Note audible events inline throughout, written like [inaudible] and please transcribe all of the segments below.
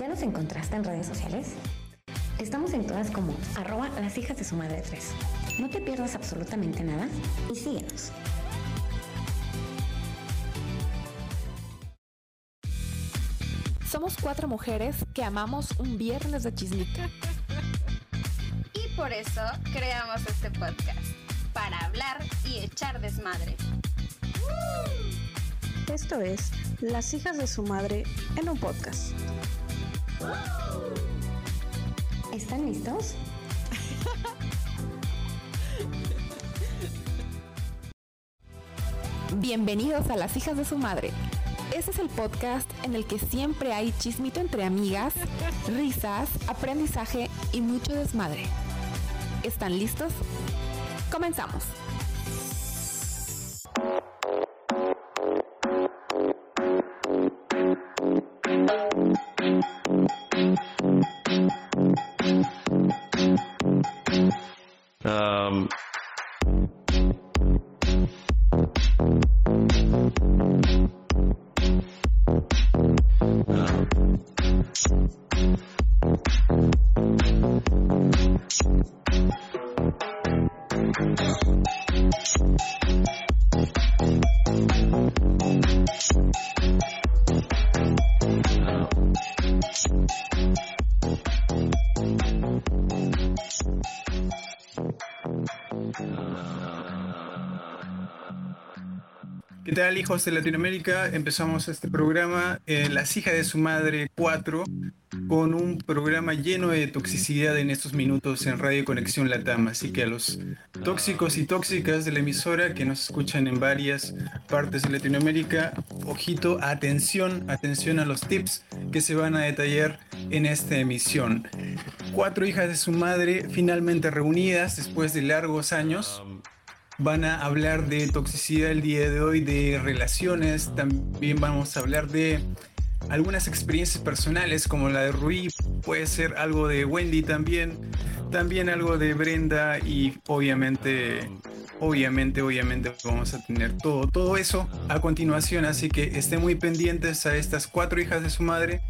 ¿Ya nos encontraste en redes sociales? Estamos en todas como arroba las hijas de su madre 3. No te pierdas absolutamente nada y síguenos. Somos cuatro mujeres que amamos un viernes de chismita. Y por eso creamos este podcast, para hablar y echar desmadre. Esto es Las hijas de su madre en un podcast. ¿Están listos? [laughs] Bienvenidos a Las hijas de su madre. Este es el podcast en el que siempre hay chismito entre amigas, [laughs] risas, aprendizaje y mucho desmadre. ¿Están listos? Comenzamos. Hijos de Latinoamérica? Empezamos este programa, eh, Las hijas de su madre 4, con un programa lleno de toxicidad en estos minutos en Radio Conexión Latam. Así que a los tóxicos y tóxicas de la emisora que nos escuchan en varias partes de Latinoamérica, ojito, atención, atención a los tips que se van a detallar en esta emisión. Cuatro hijas de su madre finalmente reunidas después de largos años van a hablar de toxicidad el día de hoy, de relaciones, también vamos a hablar de algunas experiencias personales como la de Rui, puede ser algo de Wendy también, también algo de Brenda y obviamente, obviamente, obviamente vamos a tener todo, todo eso a continuación, así que estén muy pendientes a estas cuatro hijas de su madre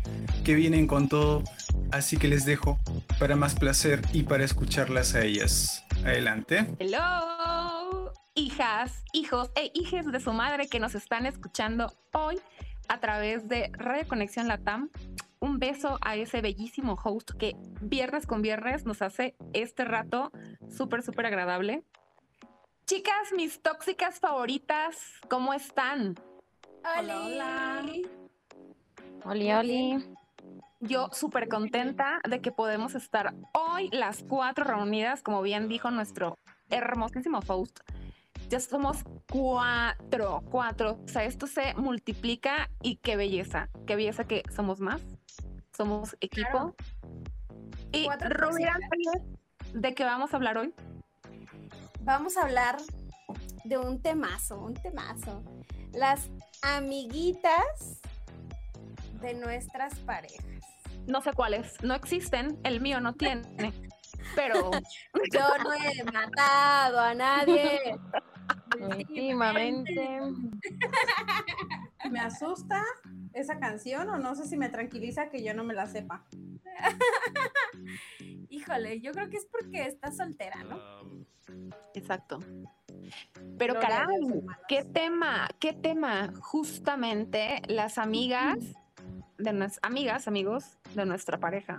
que vienen con todo, así que les dejo para más placer y para escucharlas a ellas. Adelante. Hello, hijas, hijos e hijas de su madre que nos están escuchando hoy a través de Radio Conexión Latam. Un beso a ese bellísimo host que viernes con viernes nos hace este rato súper, súper agradable. Chicas, mis tóxicas favoritas, ¿cómo están? Hola, hola. Oli, oli. Yo súper contenta de que podemos estar hoy las cuatro reunidas, como bien dijo nuestro hermosísimo Faust. Ya somos cuatro, cuatro. O sea, esto se multiplica y qué belleza, qué belleza que somos más, somos equipo. Y Cuatro Rubí, tóxicas. ¿de qué vamos a hablar hoy? Vamos a hablar de un temazo, un temazo. Las amiguitas de nuestras parejas. No sé cuáles, no existen, el mío no tiene, pero [laughs] Yo no he matado a nadie. [laughs] Últimamente. me asusta esa canción o no sé si me tranquiliza que yo no me la sepa. [laughs] Híjole, yo creo que es porque estás soltera, ¿no? Exacto. Pero caray, qué tema, qué tema. Justamente las amigas de nuestras amigas, amigos de nuestra pareja.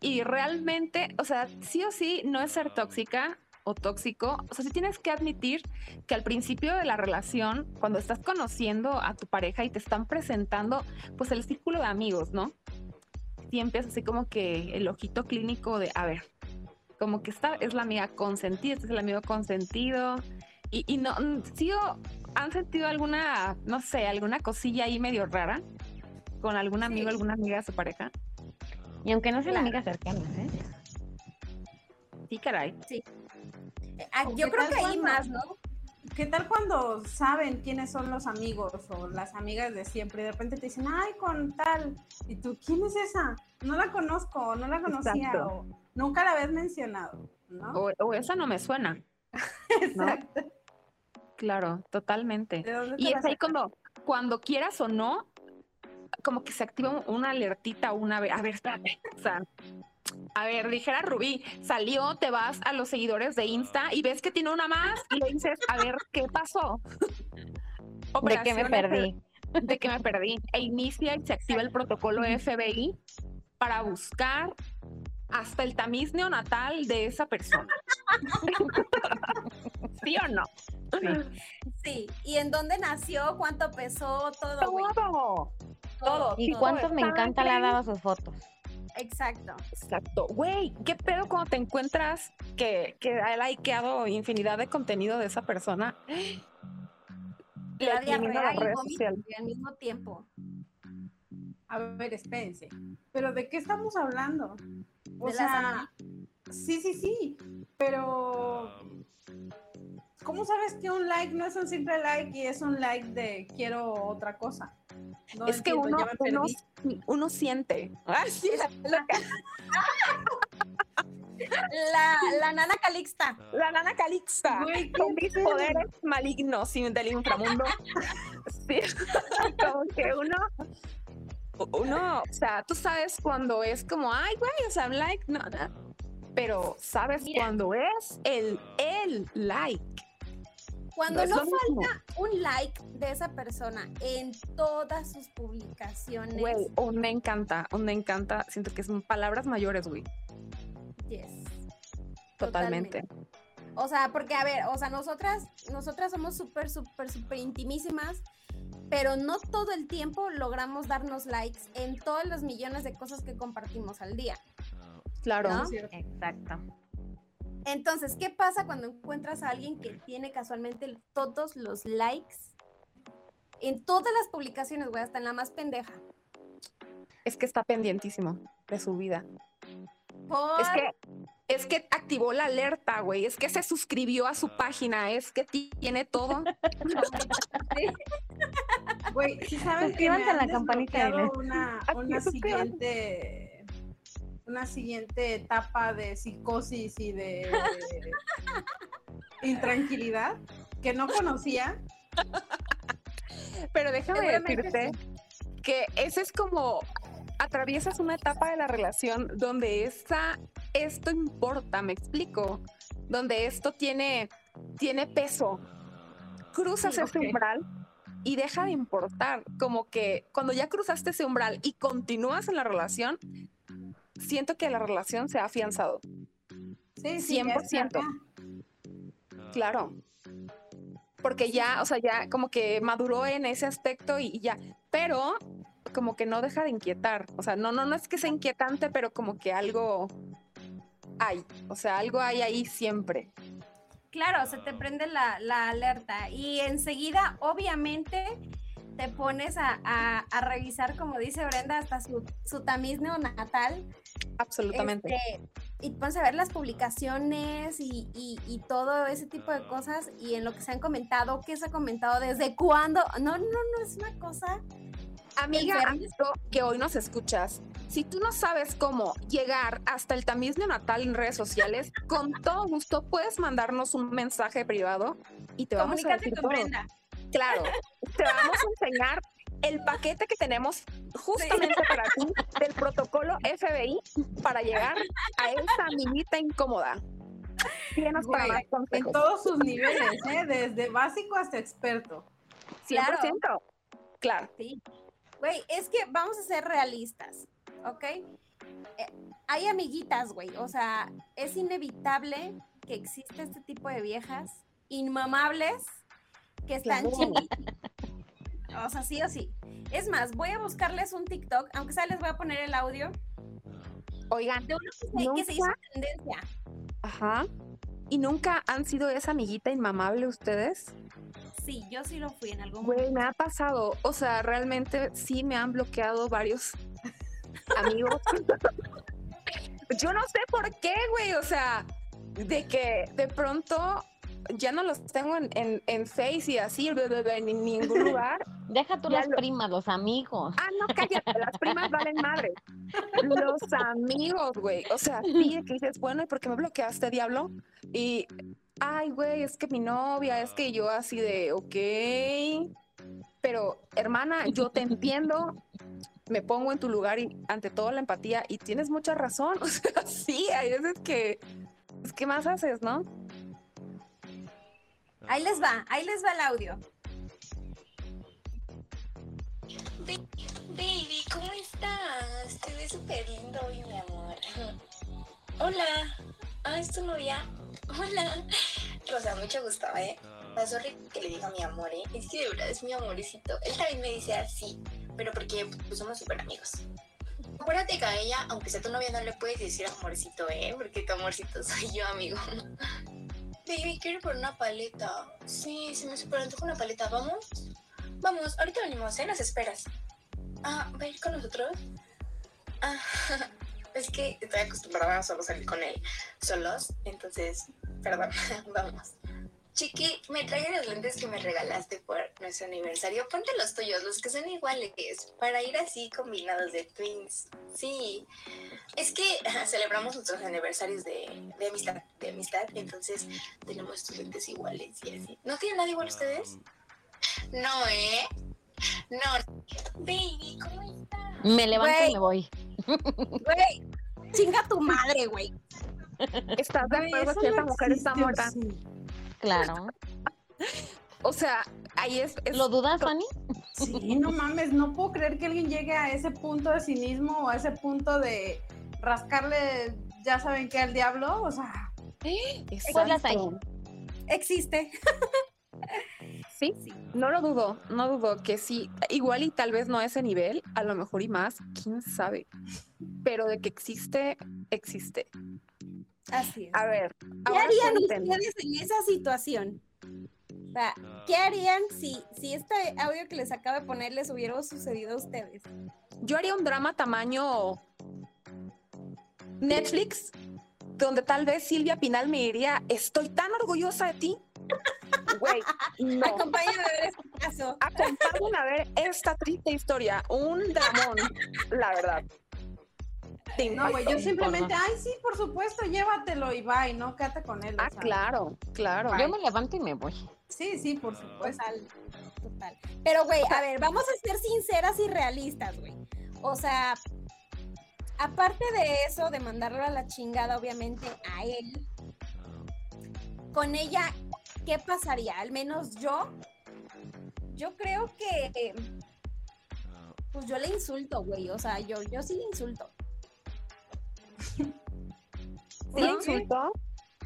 Y realmente, o sea, sí o sí, no es ser tóxica o tóxico. O sea, sí tienes que admitir que al principio de la relación, cuando estás conociendo a tu pareja y te están presentando, pues el círculo de amigos, ¿no? Sí empieza así como que el ojito clínico de, a ver, como que esta es la amiga consentida, este es el amigo consentido. Y, y no, mm, sí o- han sentido alguna, no sé, alguna cosilla ahí medio rara con algún amigo, Sí. alguna amiga de su pareja. Y aunque no sean Claro. amigas cercanas, ¿eh? Sí, caray. ¿O Yo qué creo que hay cuando- más, ¿no? ¿Qué tal cuando saben quiénes son los amigos o las amigas de siempre y de repente te dicen, ay, con tal? Y tú, ¿quién es esa? No la conozco, no la conocía, Exacto. o nunca la habías mencionado, ¿no? O, o esa no me suena. [laughs] ¿no? Exacto. Claro, totalmente. ¿De dónde te Y es ahí como, cuando quieras o no, como que se activa un- una alertita una vez. A ver, espérate. O sea, a ver, dijera Rubí, salió, te vas a los seguidores de Insta y ves que tiene una más y le dices, a ver, ¿qué pasó? [laughs] ¿De qué me perdí? de que me perdí. E inicia y se activa el protocolo FBI para buscar hasta el tamiz neonatal de esa persona. [laughs] ¿Sí o no? Sí. ¿Y en dónde nació? ¿Cuánto pesó? Todo. Todo. Todo. ¿Y Todo cuántos me encanta le ha dado sus fotos? Exacto. Exacto. Güey, ¿qué pedo cuando te encuentras que, que ha likeado infinidad de contenido de esa persona? Elimina diarrea la y vómito al mismo tiempo. A ver, espérense. ¿Pero de qué estamos hablando? O De sea, sí, sí, sí. Pero, ¿cómo sabes que un like no es un simple like y es un like de quiero otra cosa? No es que uno, uno, uno siente. [laughs] Sí, [laughs] la, la- nana Calixta. la nana Calixta. Güey, con mis poderes malignos y del inframundo. [laughs] Sí, como que uno, uno, o sea, tú sabes cuando es como, ay, güey, o sea, un like, no, no. Pero sabes Mira. cuando es el, el like. Cuando no falta un like de esa persona en todas sus publicaciones. Güey, un me encanta, un me encanta. Siento que son palabras mayores, güey. yes, Totalmente. O sea, porque a ver, o sea, nosotras, nosotras somos súper, súper, súper intimísimas, pero no todo el tiempo logramos darnos likes en todos los millones de cosas que compartimos al día. Claro. ¿No? Exacto. Entonces, ¿qué pasa cuando encuentras a alguien que tiene casualmente todos los likes en todas las publicaciones, güey, hasta en la más pendeja? Es que está pendientísimo de su vida. Por... Es que, es que activó la alerta, güey. Es que se suscribió a su página. Es que tiene todo. [laughs] Güey, sí saben que me Suscríbanse a la campanita una, [laughs] una siguiente una siguiente etapa de psicosis y de intranquilidad que no conocía. Pero déjame decirte que ese es como atraviesas una etapa de la relación donde esa, esto importa, me explico, donde esto tiene, tiene peso. Cruzas Sí, ese umbral y deja de importar. Como que cuando ya cruzaste ese umbral y continúas en la relación, siento que la relación se ha afianzado. Sí, sí, ya está 100%. acá. Claro. Porque ya, o sea, ya como que maduró en ese aspecto y, y ya. Pero como que no deja de inquietar. O sea, no, no, no es que sea inquietante, pero como que algo hay. O sea, algo hay ahí siempre. Claro, se te prende la, la alerta y enseguida, obviamente, te pones a, a- a revisar, como dice Brenda, hasta su, su tamiz neonatal. Absolutamente. este, y pones a ver las publicaciones y, y- y todo ese tipo de cosas y en lo que se han comentado, qué se ha comentado, desde cuándo. No, no, no, es una cosa. Amiga, amigo que hoy nos escuchas, si tú no sabes cómo llegar hasta el tamiz neonatal en redes sociales, con todo gusto puedes mandarnos un mensaje privado y te vamos a decir con todo. Brenda. Claro, te vamos a enseñar el paquete que tenemos justamente para ti del protocolo FBI para llegar a esa amiguita incómoda. Tienes para En todos sus niveles, ¿eh? desde básico hasta experto. 100%. Claro. Sí. Güey, es que vamos a ser realistas, ¿ok? Eh, hay amiguitas, güey. O sea, es inevitable que exista este tipo de viejas inmamables que están chingui. O sea, sí o sí. Es más, voy a buscarles un TikTok, aunque sea les voy a poner el audio, Oigan, de uno que se, que se hizo Nunca- tendencia. ajá. ¿Y nunca han sido esa amiguita inmamable ustedes? Sí, yo sí lo fui en algún momento. Güey, me ha pasado. O sea, realmente sí me han bloqueado varios [laughs] amigos. Yo no sé por qué, güey. O sea, de que de pronto ya no los tengo en, en, en Face y así, en ningún [laughs] lugar. Deja tú Ya las lo- primas, los amigos. Ah, no, cállate, las primas valen madre. Los amigos, güey. O sea, sí, que dices, bueno, ¿y por qué me bloqueaste, diablo? Y, ay, güey, es que mi novia, es que yo así de, ok. Pero, hermana, yo te entiendo, me pongo en tu lugar y ante todo la empatía y tienes mucha razón. [laughs] O sea, sí, hay veces que, pues, ¿qué más haces, no? Ahí les va, ahí les va el audio. Baby, ¿cómo estás? Te ves súper lindo hoy, mi amor. [laughs] Hola. Ah, ¿es tu novia? [laughs] Hola. Rosa, mucho gusto, ¿eh? La sorry que le diga mi amor, ¿eh? Es que de verdad es mi amorecito. Él también me dice así, pero porque pues, somos súper amigos. Acuérdate que a ella, aunque sea tu novia, no le puedes decir amorcito, ¿eh? Porque tu amorcito [laughs] soy yo, amigo. Baby, quiero ir por una paleta. Sí, se me super antoja una paleta. ¿Vamos? Vamos, ahorita venimos, ¿eh? Nos esperas. Ah, ¿va a ir con nosotros? Ah, [laughs] es que estoy acostumbrada a solo salir con él solos, entonces, perdón, [laughs] vamos. Chiqui, me traje los lentes que me regalaste por nuestro aniversario. Ponte los tuyos, los que son iguales, para ir así combinados de twins. Sí, es que celebramos nuestros aniversarios de, de amistad, de amistad, entonces tenemos estos lentes iguales y así. ¿No tienen nada igual ustedes? No, ¿eh? No. Baby, ¿cómo estás? Me levanto y me voy. Güey, chinga tu madre, güey. ¿Estás de acuerdo que esa mujer está muerta? sí. Claro. O sea, ahí es, es- ¿Lo dudas, Fanny? Sí, no mames, no puedo creer que alguien llegue a ese punto de cinismo o a ese punto de rascarle, ya saben qué, al diablo. O sea, Pues las hay. Exacto. Existe. [laughs] Sí, no lo dudo, no dudo que sí, igual y tal vez no a ese nivel, a lo mejor y más, quién sabe. Pero de que existe, existe. Así es. A ver, ¿Qué harían ustedes en esa situación? O sea, ¿qué harían si, si este audio que les acabo de poner les hubiera sucedido a ustedes? Yo haría un drama tamaño Netflix, donde tal vez Silvia Pinal me diría, estoy tan orgullosa de ti. Güey, no. Acompáñame a ver este caso. Acompáñenme a ver esta triste historia, un dramón, la verdad. No, güey, yo simplemente, ay, sí, por supuesto, llévatelo y bye, ¿no? Quédate con él. Ah, claro, claro. Yo me levanto y me voy. Sí, sí, por supuesto. Total, total. Pero, güey, a ver, vamos a ser sinceras y realistas, güey. O sea, aparte de eso, de mandarlo a la chingada, obviamente, a él, con ella, ¿qué pasaría? Al menos yo, yo creo que, pues yo le insulto, güey. O sea, yo, yo sí le insulto. [laughs] Sí, ¿No? insultó,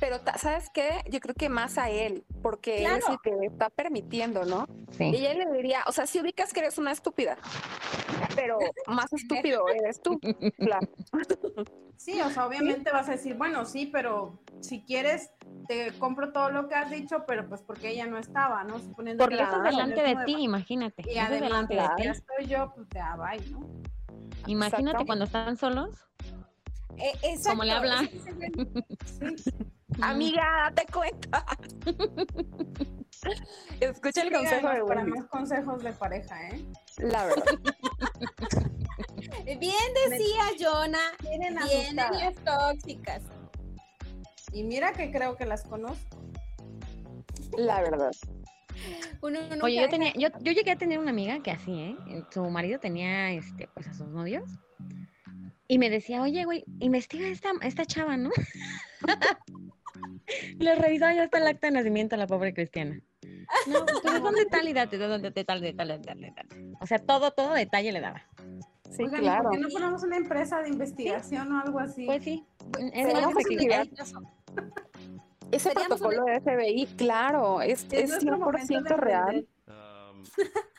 pero ¿sabes qué? Yo creo que más a él, porque él es el que está permitiendo, ¿no? Sí. Y ella le diría, o sea, si ubicas que eres una estúpida, pero más estúpido eres tú. Claro. Sí, o sea, obviamente vas a decir, bueno, sí, pero si quieres, te compro todo lo que has dicho, pero pues porque ella no estaba, ¿no? Suponiendo Porque que eso es la delante de ti, imagínate. Y Eso es además, delante de ti. estoy yo, pues de ah, bye, ¿no? Imagínate cuando están solos. Eh, exacto, Como le habla. Sí, [laughs] Amiga, date cuenta. Escucha el sí, consejo de para más consejos de pareja, ¿eh? la verdad. [laughs] Bien decía Jonah, Tienen vienen las tóxicas. Y mira que creo que las conozco. La verdad. Uno Oye, yo tenía, yo, yo llegué a tener una amiga que así, ¿eh? Su marido tenía, este, pues a sus novios. Y me decía, oye, güey, investiga esta, esta chava, ¿no? [laughs] Le revisaba ya hasta el acta de nacimiento a la pobre cristiana. No, pues ¿de dónde tal y date? ¿De dónde de tal, de tal, de tal, de tal? O sea, todo, todo detalle le daba. Sí, Oigan, ¿y claro. ¿por qué no ponemos una empresa de investigación o algo así? Pues sí. Es más que efectividad. investigar. Ese protocolo de FBI, claro, es, Es es nuestro momento de 100% real. emprender. [laughs]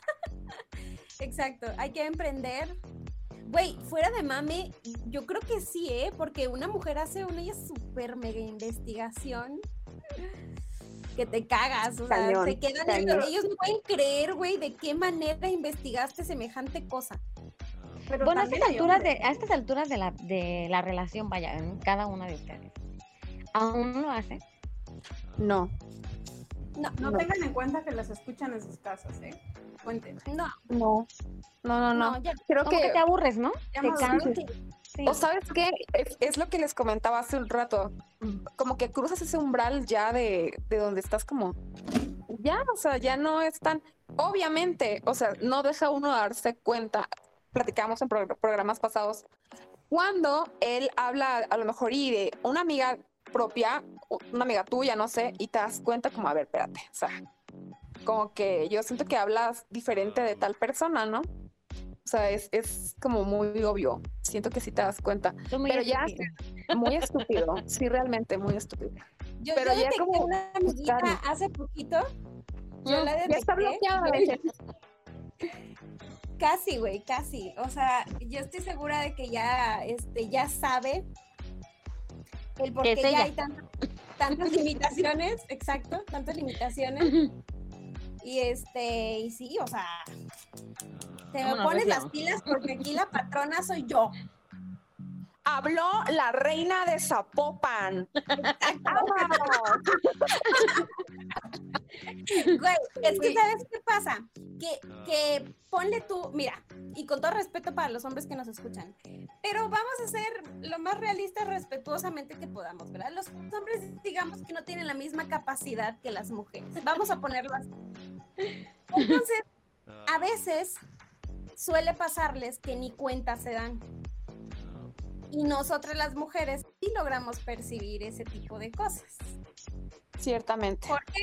Exacto, hay que emprender. Güey, fuera de mame, yo creo que sí, ¿eh? Porque una mujer hace una súper mega investigación que te cagas. O sea, Cañón, se quedan. cañón. Ellos no pueden creer, güey, de qué manera investigaste semejante cosa. Pero Bueno, a estas alturas de, a estas alturas de la, de la relación, vaya, en cada una de ustedes. ¿Aún lo hace? No, No, No, no. tengan en cuenta que las escuchan en sus casas, ¿eh? No, no, no, no, no. no, ya. Creo que que, te aburres, ¿no? Ya Te maduramos. cansas. Sí. o sabes qué, es, es lo que les comentaba hace un rato, como que cruzas ese umbral ya de, de donde estás como, ya, o sea, ya no es tan, obviamente, o sea, no deja uno darse cuenta platicamos en pro- programas pasados, cuando él habla a lo mejor y de una amiga propia, una amiga tuya, no sé, y te das cuenta como, a ver, espérate, o sea, como que yo siento que hablas diferente de tal persona, ¿no? O sea, es, es como muy obvio. Siento que sí te das cuenta. Muy Pero ya, muy estúpido. Sí, realmente muy estúpido. Yo, Pero yo ya como una amiguita hace poquito. Yo la ya está bloqueada. [laughs] Casi, güey, casi. O sea, yo estoy segura de que ya, este, ya sabe el por qué ya hay tantas, tantas limitaciones, exacto, tantas limitaciones. Y este, y sí, o sea, te me pones las pilas porque aquí la patrona soy yo. Habló la reina de Zapopan. [laughs] [laughs] Güey, es que ¿sabes qué pasa? Que, que ponle tú, mira, y con todo respeto para los hombres que nos escuchan, pero vamos a ser lo más realistas respetuosamente que podamos, ¿verdad? Los hombres, digamos que no tienen la misma capacidad que las mujeres. Vamos a ponerlo así. Entonces, a veces suele pasarles que ni cuenta se dan. Y nosotras las mujeres sí logramos percibir ese tipo de cosas. Ciertamente. ¿Por qué?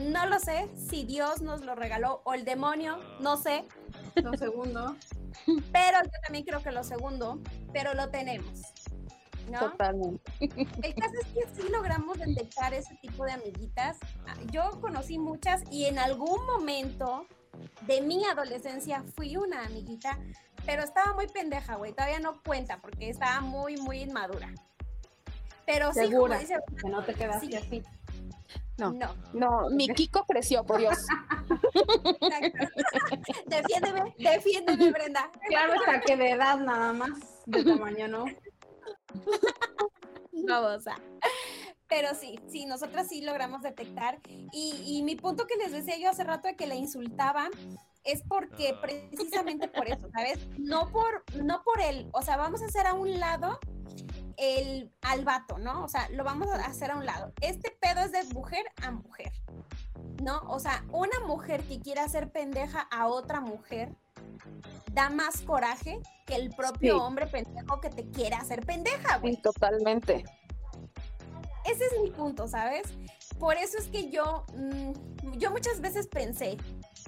No lo sé, si Dios nos lo regaló o el demonio, no sé, Lo segundo. pero yo también creo que lo segundo, pero lo tenemos. ¿No? Totalmente. El caso es que sí logramos detectar ese tipo de amiguitas. Yo conocí muchas y en algún momento de mi adolescencia fui una amiguita, pero estaba muy pendeja, güey. Todavía no cuenta porque estaba muy, muy inmadura. Pero sí, como Segura. dice, Que no te quedaste Sí. así. No. no. No, mi Kiko creció, por Dios. [laughs] exacto. defiéndeme, defiéndeme, Brenda. Claro, hasta que de edad nada más. De tamaño no. [laughs] babosa. Pero sí, sí, nosotras sí logramos detectar. Y, y mi punto que les decía yo hace rato de que la insultaba es porque precisamente por eso, ¿sabes? No por, no por él, o sea, vamos a hacer a un lado el al vato, ¿no? O sea, lo vamos a hacer a un lado. Este pedo es de mujer a mujer, ¿no? O sea, una mujer que quiera hacer pendeja a otra mujer da más coraje que el propio Sí. hombre pendejo que te quiere hacer pendeja, güey. Sí, totalmente. ese es mi punto, ¿sabes? Por eso es que yo, mm, yo muchas veces pensé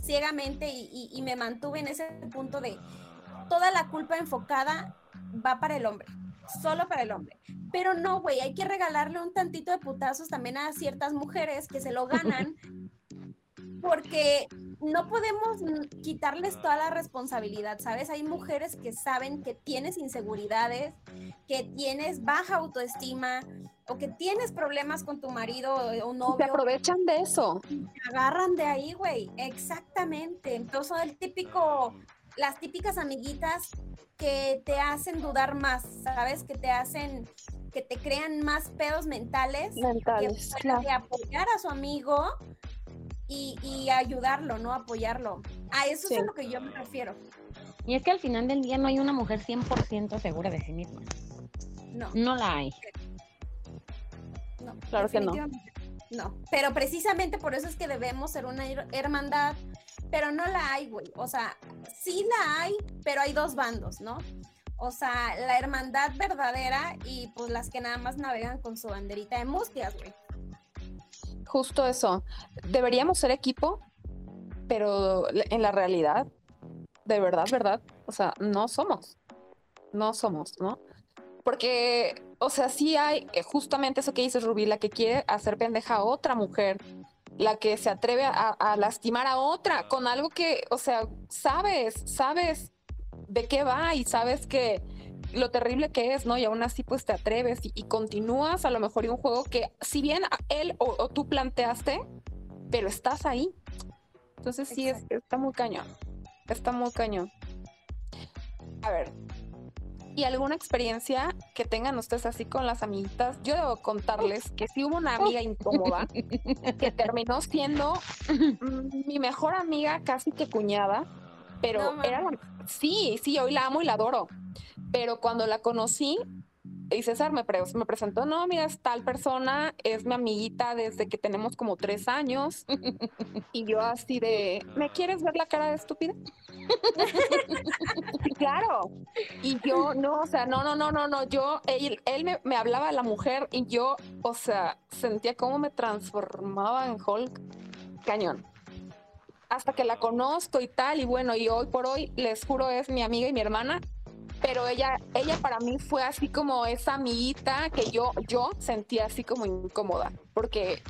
ciegamente y, y- y me mantuve en ese punto de toda la culpa enfocada va para el hombre, solo para el hombre. Pero no, güey, hay que regalarle un tantito de putazos también a ciertas mujeres que se lo ganan [laughs] porque no podemos quitarles toda la responsabilidad, ¿sabes? Hay mujeres que saben que tienes inseguridades, que tienes baja autoestima o que tienes problemas con tu marido o Se novio, aprovechan de eso. te agarran de ahí, güey. Exactamente. Entonces el típico, las típicas amiguitas que te hacen dudar más, ¿sabes? Que te hacen, que te crean más pedos mentales Mentales, que claro. de apoyar a su amigo y, y ayudarlo, ¿no? Apoyarlo. A eso Sí. es a lo que yo me refiero. Y es que al final del día no hay una mujer 100% segura de sí misma. No, No la hay. no. Claro que no. No, pero precisamente por eso es que debemos ser una her- hermandad, pero no la hay, güey. O sea, sí la hay, pero hay dos bandos, ¿no? O sea, la hermandad verdadera y pues las que nada más navegan con su banderita de mustias, güey. Justo eso. Deberíamos ser equipo, pero en la realidad, de verdad, verdad, o sea, no somos. No somos, ¿no? Porque, o sea, sí hay eh, justamente eso que dices, Rubí, la que quiere hacer pendeja a otra mujer, la que se atreve a, a lastimar a otra con algo que, o sea, sabes, sabes de qué va y sabes que lo terrible que es, ¿no? Y aún así pues te atreves y, y continúas a lo mejor en un juego que si bien a- él o, o tú planteaste, pero estás ahí. Entonces sí, es, está muy cañón. Está muy cañón. A ver, ¿y alguna experiencia que tengan ustedes así con las amiguitas? Yo debo contarles que sí hubo una amiga incómoda que terminó siendo mi mejor amiga, casi que cuñada, pero No era la... Sí, sí, hoy la amo y la adoro. Pero cuando la conocí, y César me, pre- me presentó, no, mira, es tal persona, es mi amiguita desde que tenemos como tres años. [laughs] y yo así de, ¿me quieres ver la cara de estúpida? Sí, claro. Y yo, no, o sea, no, no, no, no, no, yo, él, él me, me hablaba de la mujer y yo, o sea, sentía cómo me transformaba en Hulk. Cañón. Hasta que la conozco y tal, y bueno, y hoy por hoy, les juro, es mi amiga y mi hermana, pero ella, ella para mí fue así como esa amiguita que yo, yo sentía así como incómoda, porque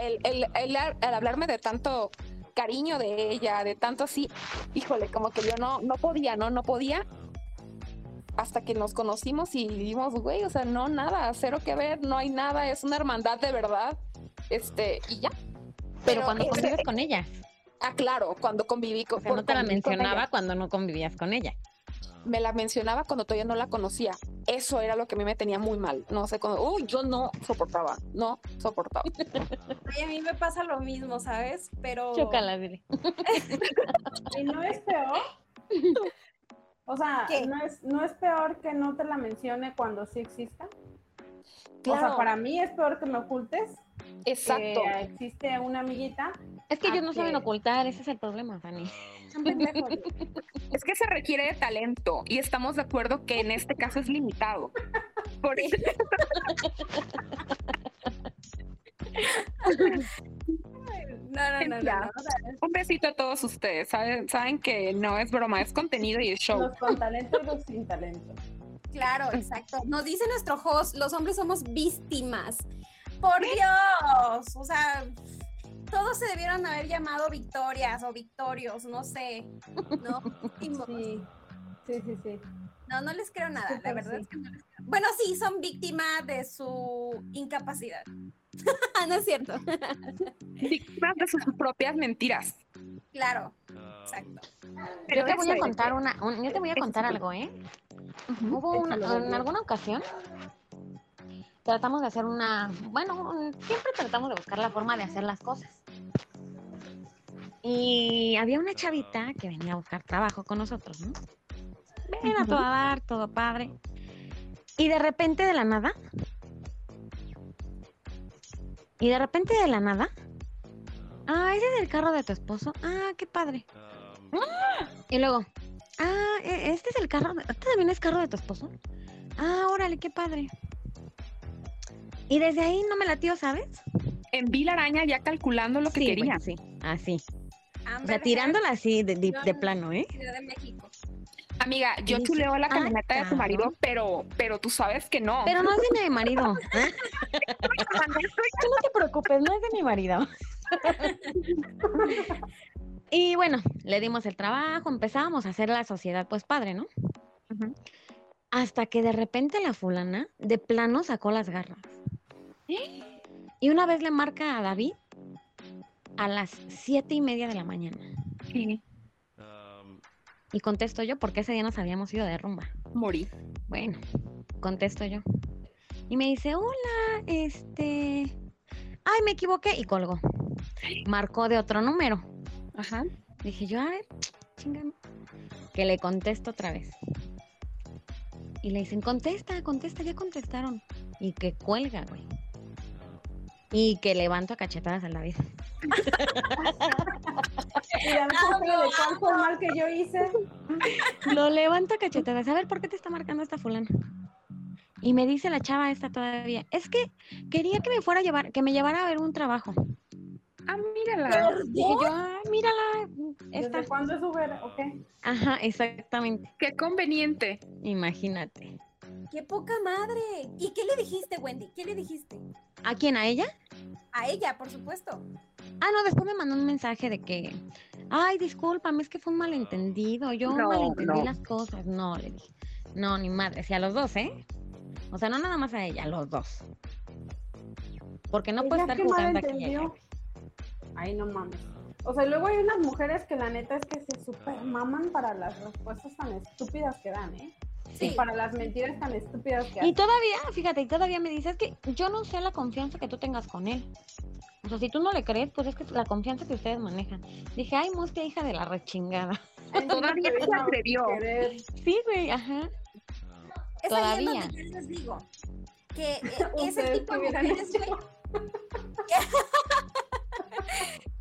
el, el, el, al hablarme de tanto cariño de ella, de tanto así, híjole, como que yo no, no podía, no, no podía, hasta que nos conocimos y dimos, güey, o sea, no, nada, cero que ver, no hay nada, es una hermandad de verdad, este, y ya. Pero cuando ese- convives con ella. Ah, claro, cuando conviví con O sea, no te la mencionaba cuando no convivías con ella. Me la mencionaba cuando todavía no la conocía. Eso era lo que a mí me tenía muy mal. No sé, cuando, uy, yo no soportaba, no soportaba. [laughs] Ay, a mí me pasa lo mismo, ¿sabes? Pero. Chócala. [laughs] ¿Y no es peor? O sea, ¿Qué? ¿no es, ¿no es peor que no te la mencione cuando sí exista? O sea, Claro. para mí es peor que me ocultes. Exacto. Que existe una amiguita. Es que ellos ¿A no saben ocultar, ese es el problema, Fanny. [laughs] Son pendejos. Es que se requiere de talento y estamos de acuerdo que en este caso es limitado. Por eso- No, no, no, no. un besito a todos ustedes. Saben, saben que no es broma, es contenido y es show. Los con talento y los sin talento. Claro, exacto. Nos dice nuestro host, los hombres somos víctimas. Por Dios. O sea, todos se debieron haber llamado Victorias o Victorios, no sé. No. [laughs] Sí, sí, sí, sí. no, no les creo nada. La verdad sí. es que no les creo. Bueno, sí, son víctimas de su incapacidad. [laughs] no es cierto. [laughs] Víctimas de sus propias mentiras. Claro, exacto. Pero yo te voy a contar una, un- yo te voy a contar algo, ¿eh? Hubo una, en alguna ocasión tratamos de hacer una, bueno, un- siempre tratamos de buscar la forma de hacer las cosas. Y había una chavita que venía a buscar trabajo con nosotros, ¿no? Ven a todo dar, todo padre. Y de repente de la nada, y de repente de la nada, ah, ese es el carro de tu esposo, ah, qué padre. Y luego, ah, e- este es el carro, de- ¿este también es carro de tu esposo? Ah, órale, qué padre. Y desde ahí no me latió, ¿sabes? En Vila Araña ya calculando lo que Sí, quería. bueno, sí, así. O Amber sea, Heard, tirándola así de, de- de Yo- plano, ¿eh? Ciudad de México. Amiga, yo chuleo la "Ah, camioneta de tu cabrón". marido, pero, pero tú sabes que no. Pero no es de mi marido. ¿eh? [laughs] Tú no te preocupes, no es de mi marido. y bueno, le dimos el trabajo, empezábamos a hacer la sociedad, pues padre, ¿no? Hasta que de repente la fulana de plano sacó las garras. Y una vez le marca a David a las siete y media de la mañana. Sí, Y contesto yo porque ese día nos habíamos ido de rumba. morí. Bueno, contesto yo. Y me dice, hola, este... Ay, me equivoqué y colgó. Marcó de otro número. Ajá. Dije yo, a ver, chingame. Que le contesto otra vez. Y le dicen, contesta, contesta, ya contestaron. Y que cuelga, güey. Y que levanto a cachetadas al David. Y ya me de cuál fue el mal que yo hice. Lo levanto a cachetadas. A ver, ¿por qué te está marcando esta fulana? Y me dice la chava esta todavía, es que quería que me fuera a llevar, que me llevara a ver un trabajo. Ah, mírala. Dije yo, ah, mírala, esta. ¿Desde cuándo es Uber? ¿Ok? Ajá, exactamente. Qué conveniente. Imagínate. ¡Qué poca madre! ¿Y qué le dijiste, Wendy? ¿Qué le dijiste? ¿A quién? ¿A ella? A ella, por supuesto. Ah, no, después me mandó un mensaje de que, ay, discúlpame, es que fue un malentendido, yo No, malentendí no. las cosas. No, le dije, no, ni madre, sí, a los dos, ¿eh? O sea, no nada más a ella, a los dos. Porque no puede ¿Ella estar jugando aquí. Ay, no mames. O sea, luego hay unas mujeres que la neta es que se super maman para las respuestas tan estúpidas que dan, ¿eh? Sí. Para las mentiras tan estúpidas que Y todavía, fíjate, y todavía me dice, es que yo no sé la confianza que tú tengas con él. O sea, si tú no le crees, pues es que es la confianza que ustedes manejan. Dije, ay, mustia, hija de la rechingada. [laughs] Todavía se atrevió. Sí, güey, ajá. es ahí en Todavía. donde yo les digo que eh, [laughs] ese tipo de mujeres, güey,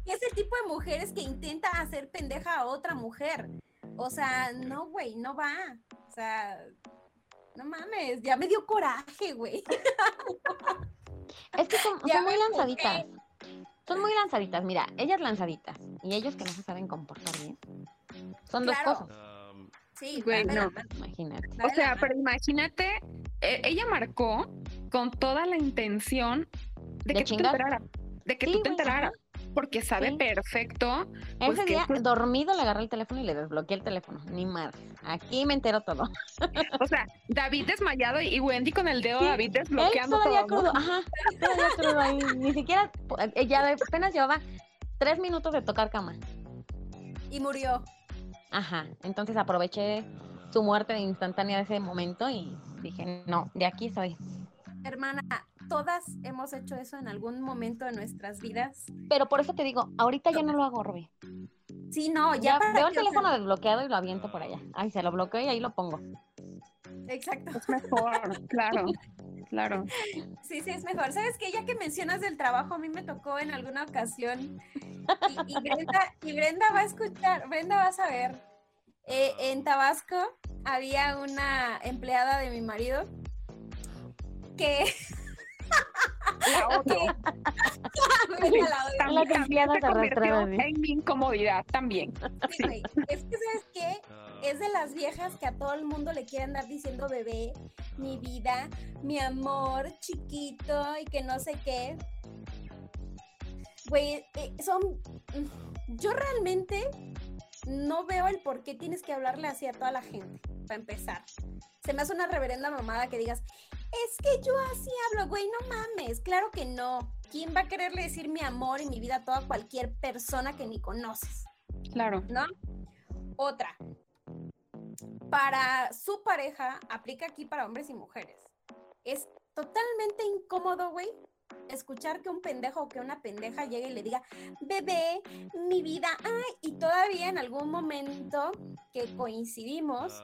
que es el tipo de mujeres que intenta hacer pendeja a otra mujer. O sea, no, güey, no va. O sea, no mames, ya me dio coraje, güey. Es que son, [laughs] son muy lanzaditas. Son muy lanzaditas. Mira, ellas lanzaditas y ellos que no se saben comportar bien. Son dos cosas. Sí, Güey, no. Imagínate. O sea, pero imagínate, eh, ella marcó con toda la intención de, De que tú te enteraras. De que Sí, tú te enteraras. Porque sabe Sí. perfecto. pues, Ese que día, es- dormido, le agarré el teléfono y le desbloqueé el teléfono. Ni madre. Aquí me entero todo. O sea, David desmayado y Wendy con el dedo Sí, David Él desbloqueando todavía todo. ¿no? crudo. Ajá. Todavía crudo ahí. Ni siquiera. eh, Ya apenas llevaba tres minutos de tocar cama. Y murió. Ajá. Entonces aproveché su muerte instantánea de ese momento y dije, no, de aquí soy. Hermana, todas hemos hecho eso en algún momento de nuestras vidas. Pero por eso te digo, ahorita ya no lo hago, Rubí. Sí, no, ya, Ya para veo el qué, o sea, teléfono desbloqueado y lo aviento por allá. Ay, se lo bloqueo y ahí lo pongo. Exacto. Es mejor, claro, claro. Sí, sí, es mejor. ¿Sabes qué? Ya que mencionas del trabajo, a mí me tocó en alguna ocasión. Y, y Brenda, y Brenda va a escuchar, Brenda va a saber. Eh, en Tabasco había una empleada de mi marido que. [laughs] La otra. [laughs] [laughs] La empleadas se en mi incomodidad también. Sí. Es que, ¿sabes qué? Es de las viejas que a todo el mundo le quiere andar diciendo bebé, mi vida, mi amor, chiquito y que no sé qué. Güey, eh, son. mm, Yo realmente no veo el por qué tienes que hablarle así a toda la gente, para empezar. Se me hace una reverenda mamada que digas, es que yo así hablo, güey, no mames, claro que no. ¿Quién va a quererle decir mi amor y mi vida a toda cualquier persona que ni conoces? Claro. ¿no? Otra. Para su pareja, aplica aquí para hombres y mujeres. Es totalmente incómodo, güey, escuchar que un pendejo o que una pendeja llegue y le diga, bebé, mi vida, ay, y todavía en algún momento que coincidimos,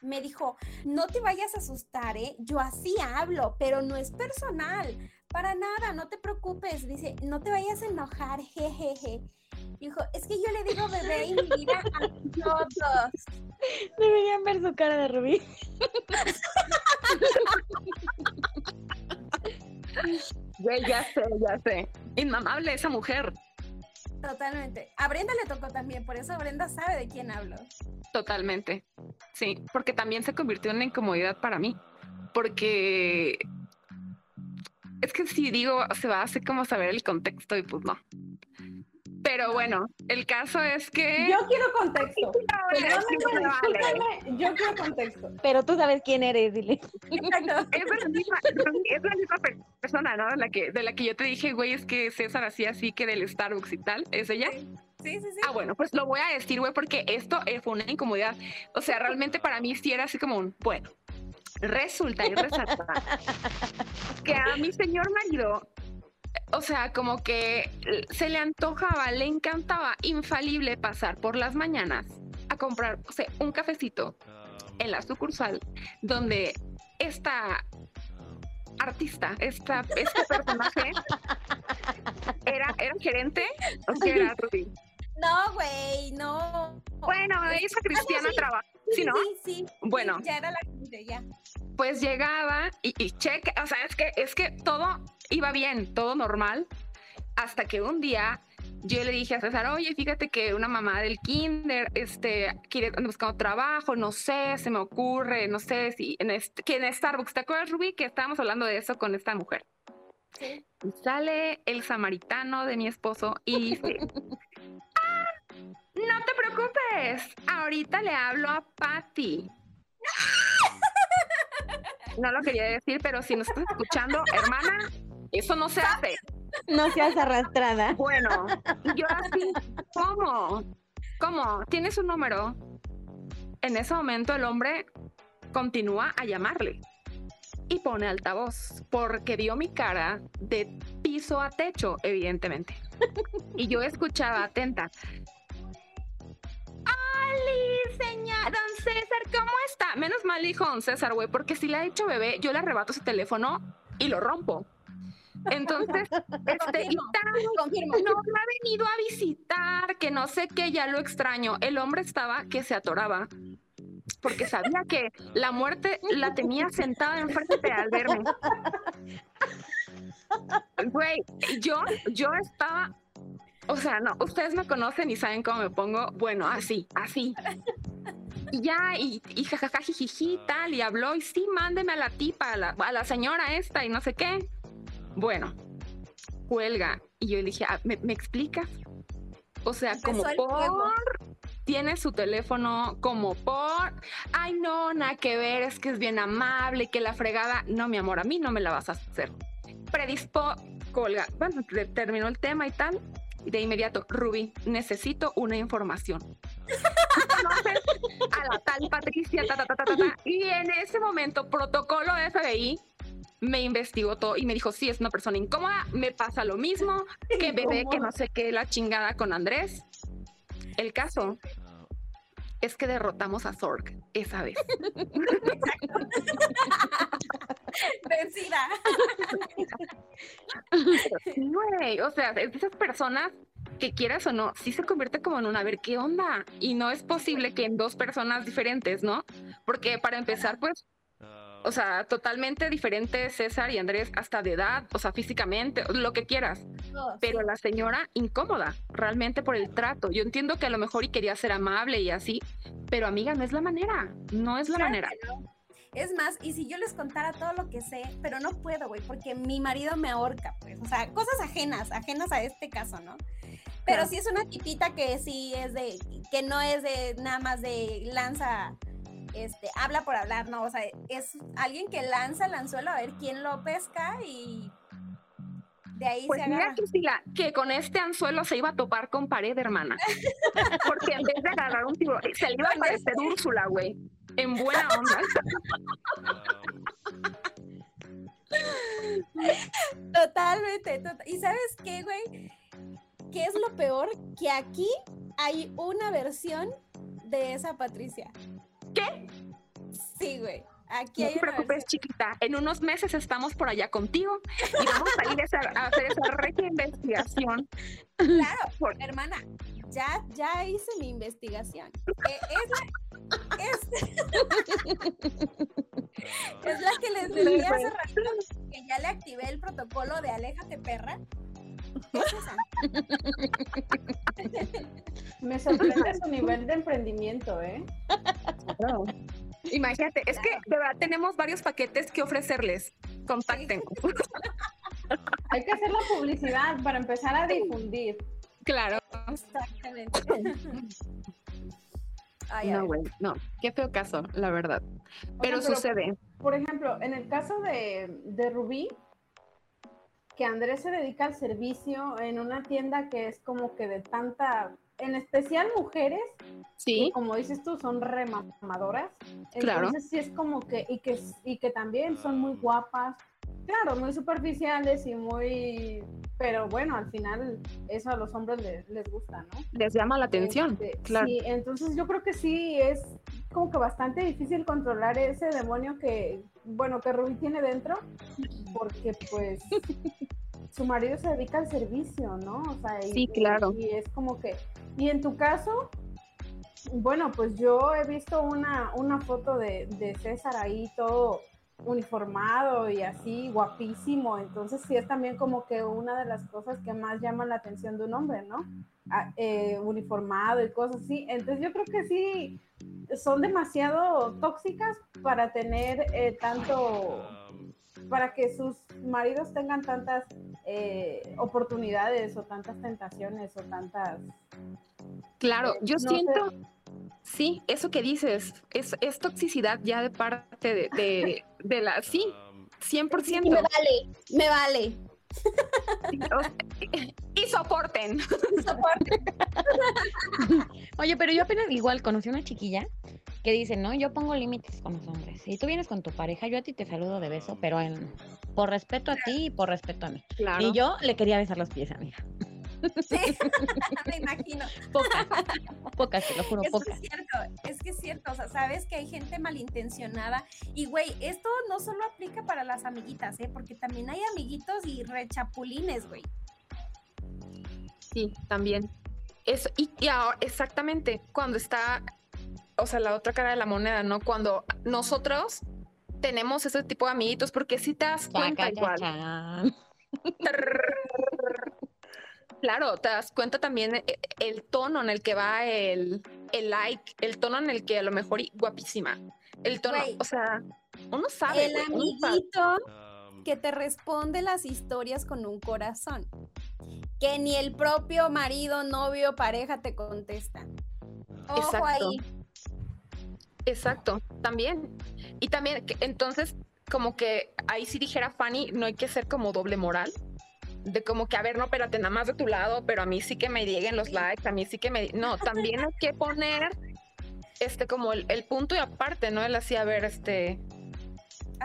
me dijo, no te vayas a asustar, ¿eh? Yo así hablo, pero no es personal, para nada, no te preocupes, dice, no te vayas a enojar, jejeje. Dijo, es que yo le digo bebé y mi vida a todos. Deberían ver su cara de Rubí. [laughs] Güey, ya sé, ya sé. Inmamable esa mujer. Totalmente. A Brenda le tocó también, por eso Brenda sabe de quién hablo. Totalmente. Sí, porque también se convirtió en una incomodidad para mí. Porque es que si digo, se va a hacer como saber el contexto y pues no. Pero bueno, el caso es que. Yo quiero contexto. Perdóname, vale. discúlpame, yo quiero contexto. Pero tú sabes quién eres, dile. Exacto. Es la misma, es la misma per- persona, ¿no? De la, que, de la que yo te dije, güey, es que César hacía así que del Starbucks y tal. ¿Es ella? Sí, sí, sí. Ah, bueno, pues lo voy a decir, güey, porque esto fue una incomodidad. O sea, realmente para mí sí era así como un, bueno, resulta y resalta [laughs] que a mi señor marido, o sea, como que se le antojaba, le encantaba infalible pasar por las mañanas a comprar, o sea, un cafecito en la sucursal donde esta artista, esta, este personaje era, era gerente, o sea, era Ruby. No, güey, no. Bueno, esa cristiana trabaja. Sí, ¿Sí, no? sí, sí. Bueno. Sí, ya era la gente, ya. Pues llegaba y, y cheque, o sea, es que, es que todo iba bien, todo normal, hasta que un día yo le dije a César, oye, fíjate que una mamá del kinder, este, quiere anda buscando trabajo, no sé, se me ocurre, no sé si en este, que en Starbucks, ¿te acuerdas, Rubí, que estábamos hablando de eso con esta mujer? Sí. Y sale el samaritano de mi esposo y dice, "Ah, [laughs] no te preocupes, ahorita le hablo a Patty. No lo quería decir, pero si nos estás escuchando, hermana, eso no se hace. No seas arrastrada. Bueno, yo así, ¿cómo? ¿Cómo? ¿Tienes un número? En ese momento el hombre continúa a llamarle y pone altavoz porque vio mi cara de piso a techo, evidentemente. Y yo escuchaba atenta. ¡Ali, señor, don César, ¿cómo está? Menos mal dijo don César, güey, porque si le ha hecho bebé, yo le arrebato ese teléfono y lo rompo. Entonces, [laughs] este, y tal, Confirmo. no me ha venido a visitar, que no sé qué, ya lo extraño. El hombre estaba que se atoraba porque sabía que la muerte la tenía sentada enfrente al verme. [laughs] Güey, yo, yo estaba, o sea, no, ustedes me conocen y saben cómo me pongo, bueno, así, así. Y ya, y, y jajaja, jijiji, tal, y habló, y sí, mándeme a la tipa, a la, a la señora esta, y no sé qué. Bueno, cuelga. Y yo le dije, "Ah, ¿me, me explicas? O sea, como por tiene su teléfono como por, ay no, nada que ver, es que es bien amable, que la fregada, no mi amor, a mí no me la vas a hacer. Predispo, colga, bueno, te- terminó el tema y tal, de inmediato, Ruby, necesito una información. [laughs] Conoces a la tal Patricia, ta, ta, ta, ta, y en ese momento, protocolo FBI me investigó todo y me dijo, sí, es una persona incómoda, me pasa lo mismo, que bebé, que no sé qué, la chingada con Andrés. El caso es que derrotamos a Zorg esa vez. [laughs] Vencida. Güey, o sea, es de esas personas que quieras o no, sí se convierte como en un a ver qué onda. Y no es posible que en dos personas diferentes, ¿no? Porque para empezar, pues, o sea, totalmente diferentes César y Andrés, hasta de edad, o sea, físicamente, lo que quieras. Pero la señora incómoda, realmente por el trato. Yo entiendo que a lo mejor y quería ser amable y así, pero amiga, no es la manera, no es la Claro manera. no. Es más, y si yo les contara todo lo que sé, pero no puedo, güey, porque mi marido me ahorca, pues. O sea, cosas ajenas, ajenas a este caso, ¿no? Pero Claro. sí es una tipita que sí es de, que no es de nada más de lanza, este, habla por hablar, no, o sea, es alguien que lanza el anzuelo a ver quién lo pesca y de ahí Pues se mira. Priscila, que con este anzuelo se iba a topar con pared, hermana. [laughs] Porque en vez de agarrar un tiburón, se le iba a parecer Úrsula, güey. En buena [laughs] onda. Totalmente, tota- ¿Y sabes qué, güey? ¿Qué es lo peor? Que aquí hay una versión de esa Patricia. ¿Qué? Sí, güey. Aquí No te preocupes, versión. chiquita. En unos meses estamos por allá contigo y vamos a ir a esa- a hacer esa regia investigación. Claro, Por- hermana, ya, ya hice mi investigación. Eh, es, la, es, [laughs] es la que les decía hace ratito que ya le activé el protocolo de aléjate, perra. Es [laughs] esa. Me sorprende su nivel de emprendimiento, ¿eh? Imagínate, es que de verdad tenemos varios paquetes que ofrecerles. Contacten. Hay que hacer la publicidad para empezar a difundir. Claro. Exactamente. Ay, No, güey, no. Qué feo caso, la verdad. Pero pero- sucede. Por ejemplo, en el caso de, de Rubí, que Andrés se dedica al servicio en una tienda que es como que de tanta, en especial mujeres, Sí. que como dices tú, son remamadoras. Claro. Entonces sí es como que, y que, y que también son muy guapas, claro, muy superficiales y muy, pero bueno, al final eso a los hombres les, les gusta, ¿no? Les llama la atención. Este, claro. Sí, entonces yo creo que sí es como que bastante difícil controlar ese demonio que, bueno, que Rubí tiene dentro, porque pues [laughs] su marido se dedica al servicio, ¿no? O sea, y, Sí, claro. y es como que, y en tu caso, bueno, pues yo he visto una, una foto de, de César ahí todo uniformado y así guapísimo, entonces sí es también como que una de las cosas que más llaman la atención de un hombre, ¿no? a- eh, uniformado y cosas así. Entonces yo creo que sí son demasiado tóxicas para tener eh, tanto, para que sus maridos tengan tantas eh, oportunidades o tantas tentaciones o tantas... Claro, yo no sé. Sí, eso que dices, es, es toxicidad ya de parte de, de, de la, sí, 100%. Me vale, me vale. Y soporten. Soporte. [laughs] Oye, pero yo apenas igual conocí una chiquilla que dice, no, yo pongo límites con los hombres. Si tú vienes con tu pareja, yo a ti te saludo de beso, pero en, por respeto a ti y por respeto a mí. Claro. Y yo le quería besar los pies, amiga. Sí, [laughs] [laughs] me imagino. Pocas, pocas, te lo juro, Eso pocas. es cierto, es que es cierto, o sea, sabes que hay gente malintencionada y güey, esto no solo aplica para las amiguitas, ¿eh? Porque también hay amiguitos y rechapulines, güey. Sí, también. Eso, y, y ahora, exactamente, cuando está, o sea, la otra cara de la moneda, ¿no? Cuando nosotros tenemos ese tipo de amiguitos, porque si te das cuenta Chaca, igual. Claro, te das cuenta también e- el tono en el que va el, el like, el tono en el que a lo mejor y- guapísima. El tono, o sea, uno sabe. El amiguito que te responde las historias con un corazón. Que ni el propio marido, novio, pareja te contesta. Ojo Exacto. ahí. Exacto, también. Y también, que- entonces, como que ahí sí dijera Fanny, no hay que ser como doble moral. De como que, a ver, no, espérate, nada más de tu lado, pero a mí sí que me lleguen los likes, a mí sí que me... No, también hay que poner, este, como el, punto y aparte, ¿no? Él así, a ver, este...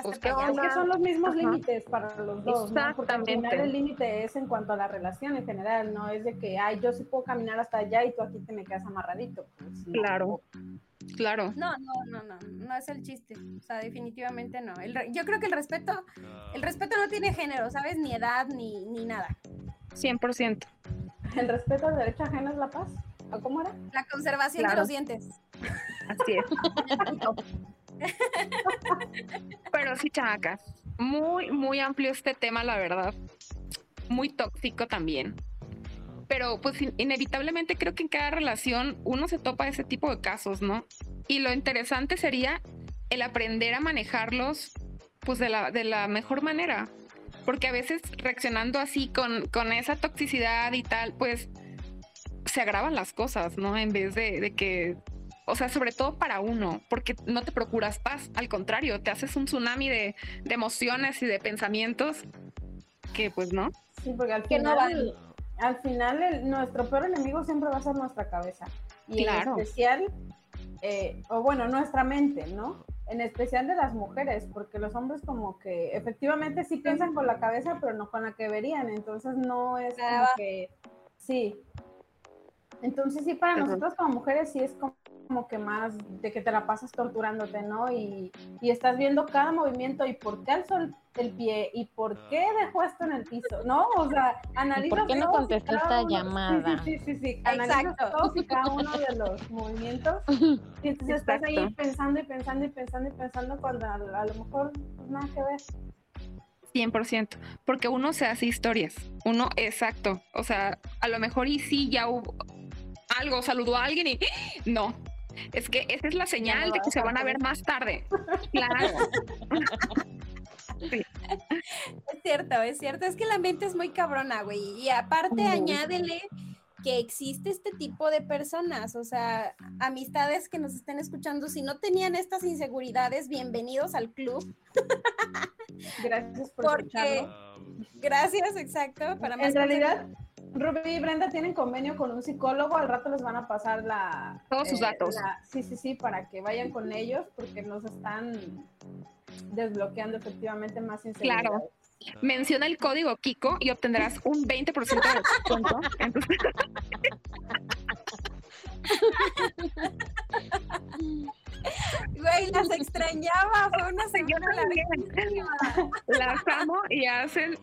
Pues, ¿qué para allá. Es que son los mismos Ajá. límites para los dos, ¿no? Porque al final el límite es en cuanto a la relación en general, no es de que, ay, yo sí puedo caminar hasta allá y tú aquí te me quedas amarradito. Pues, no. Claro, claro. No, no, no, no, no es el chiste. O sea, definitivamente no. El re- yo creo que el respeto, el respeto no tiene género, ¿sabes? Ni edad, ni, ni nada. 100%. El respeto al derecho ajeno es la paz. ¿O cómo era? La conservación Claro. de los dientes. Así es. [laughs] [laughs] Pero sí, chamacas, muy, muy amplio este tema, la verdad. Muy tóxico también. Pero pues in- inevitablemente creo que en cada relación uno se topa ese tipo de casos, ¿no? Y lo interesante sería el aprender a manejarlos pues de la, de la mejor manera. Porque a veces reaccionando así con, con esa toxicidad y tal, pues se agravan las cosas, ¿no? En vez de, de que o sea, sobre todo para uno, porque no te procuras paz, al contrario, te haces un tsunami de, de emociones y de pensamientos que pues no. Sí, porque al Que no final, al final el- nuestro peor enemigo siempre va a ser nuestra cabeza. Y Claro. en especial, eh, o bueno, nuestra mente, ¿no? En especial de las mujeres, porque los hombres como que efectivamente sí piensan con la cabeza, pero no con la que verían. Entonces no es como que, sí. Entonces sí, para nosotros como mujeres sí es como como que más de que te la pasas torturándote, ¿no? Y, y estás viendo cada movimiento y por qué alzó el, el pie y por qué dejó esto en el piso, ¿no? O sea, analizas por qué no contestó esta uno- llamada? Sí, sí, sí, sí, sí. Analizas Exacto. todos y cada uno de los [laughs] movimientos y entonces estás ahí Exacto. pensando y pensando y pensando y pensando cuando a, a lo mejor nada que ver. 100%, porque uno se hace historias, uno exacto, o sea, a lo mejor y sí ya hubo algo, saludó a alguien y [gasps] no, es que esa es la señal de que se van a ver más tarde. [laughs] Claro, Es cierto, es cierto. Es que la mente es muy cabrona, güey. Y aparte, añádele que existe este tipo de personas, o sea, amistades que nos estén escuchando. Si no tenían estas inseguridades, bienvenidos al club. [laughs] Gracias por Porque- escucharlo. Gracias, exacto. Para más En realidad, Rubí y Brenda tienen convenio con un psicólogo, al rato les van a pasar la... Todos sus datos. la- sí, sí, sí, para que vayan con ellos, porque nos están desbloqueando efectivamente más inseguridades. Claro. Menciona el código Kiko y obtendrás un 20% de descuento. Entonces, [laughs] Güey, las extrañaba. Fue una también. larguísima. las amo y hacen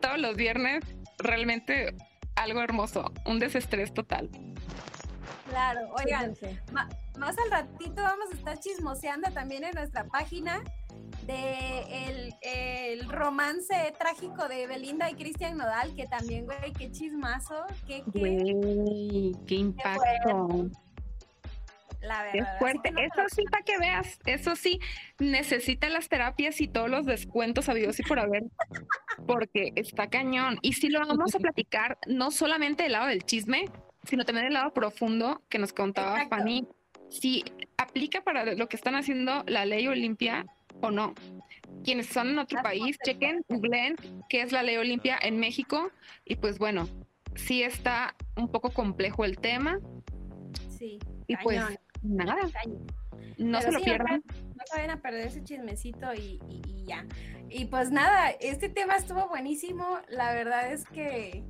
todos los viernes realmente algo hermoso, un desestrés total. Claro, oigan, Sí, sí, más al ratito vamos a estar chismoseando también en nuestra página de el, el romance trágico de Belinda y Cristian Nodal, que también, güey, qué chismazo, qué, qué, Güey, qué impacto. la verdad. así fuerte. no Eso sí, para que veas, eso sí, necesita las terapias y todos los descuentos habidos y por haber, porque está cañón. Y sí lo vamos a [laughs] platicar, no solamente del lado del chisme, sino también del lado profundo que nos contaba Exacto. Fanny. Si aplica para lo que están haciendo la ley Olimpia o no. Quienes son en otro país, chequen, googleen qué es la ley Olimpia en México. Y pues bueno, sí está un poco complejo el tema. Sí, Y pues nada, cañón. no Pero se lo sí, pierdan. No se vayan a perder ese chismecito y, y- y ya. Y pues nada, este tema estuvo buenísimo. La verdad es que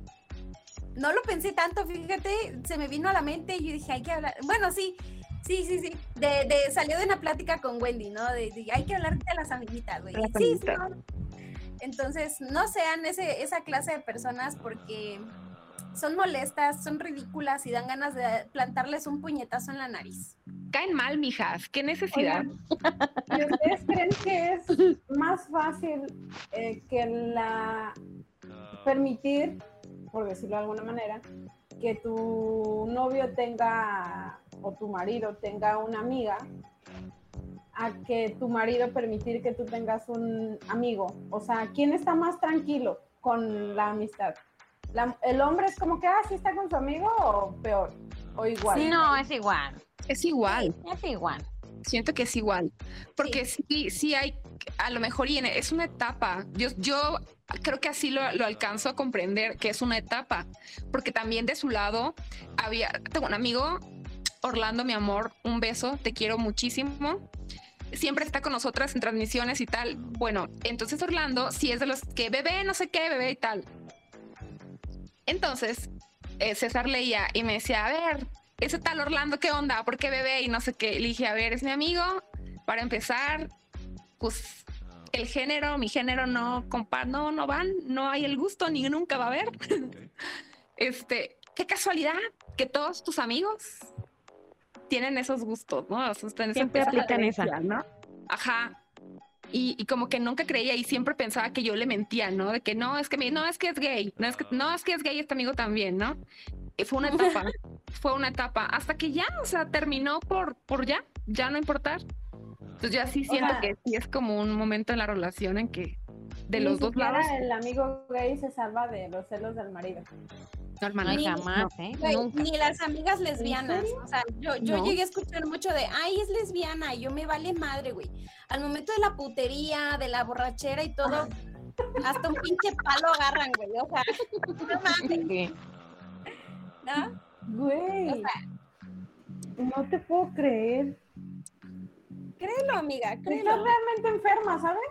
no lo pensé tanto, fíjate, se me vino a la mente y yo dije, hay que hablar. Bueno, sí, sí, sí, sí. De, de salió de una plática con Wendy, ¿no? De, de, hay que hablar de las amiguitas, güey. Las Sí, sí, amiguitas. no. Entonces, no sean ese, esa clase de personas porque son molestas, son ridículas y dan ganas de plantarles un puñetazo en la nariz. Caen mal, mijas. ¿Qué necesidad? ¿Y ustedes creen que es más fácil eh, que la permitir, por decirlo de alguna manera, que tu novio tenga o tu marido tenga una amiga a que tu marido permitir que tú tengas un amigo? O sea, ¿quién está más tranquilo con la amistad? La- ¿El hombre es como que, ah, sí está con su amigo o peor? O igual. No, es igual. Es igual. Es igual. Siento que es igual. Porque sí, sí hay, a lo mejor, y en- es una etapa. Yo, yo creo que así lo, lo alcanzo a comprender, que es una etapa. Porque también de su lado había, tengo un amigo, Orlando, mi amor, un beso, te quiero muchísimo. Siempre está con nosotras en transmisiones y tal. Bueno, entonces Orlando sí es de los que bebé, no sé qué, bebé y tal. Entonces, eh, César leía y me decía, a ver, ese tal Orlando, ¿qué onda? ¿Por qué bebé? Y no sé qué. Le dije, a ver, es mi amigo. Para empezar, pues el género, mi género no compa, no, no van, no hay el gusto, ni nunca va a haber. [laughs] este, qué casualidad que todos tus amigos tienen esos gustos, ¿no? O sea, tienen Siempre esa aplican esa. ¿no? Ajá. Y, y como que nunca creía y siempre pensaba que yo le mentía, ¿no? De que no, es que mi- no es que es gay, no es que no es que es gay este amigo también, ¿no? Y fue una etapa, [laughs] fue una etapa hasta que ya, o sea, terminó por por ya, ya no importar. Entonces ya sí O siento sea- que sí es como un momento en la relación en que de los dos lados el amigo gay se salva de los celos del marido. No, hermana, Ni- Jamás, ¿eh? Güey, Nunca. ni las amigas lesbianas. O sea, yo, yo No. llegué a escuchar mucho de, ay, es lesbiana, y yo me vale madre, güey. Al momento de la putería, de la borrachera y todo, [laughs] hasta un pinche palo agarran, güey. O sea, [laughs] no mames, Sí. ¿no? Güey, no te puedo creer. Créelo, amiga, Estás créelo. realmente enferma, ¿sabes?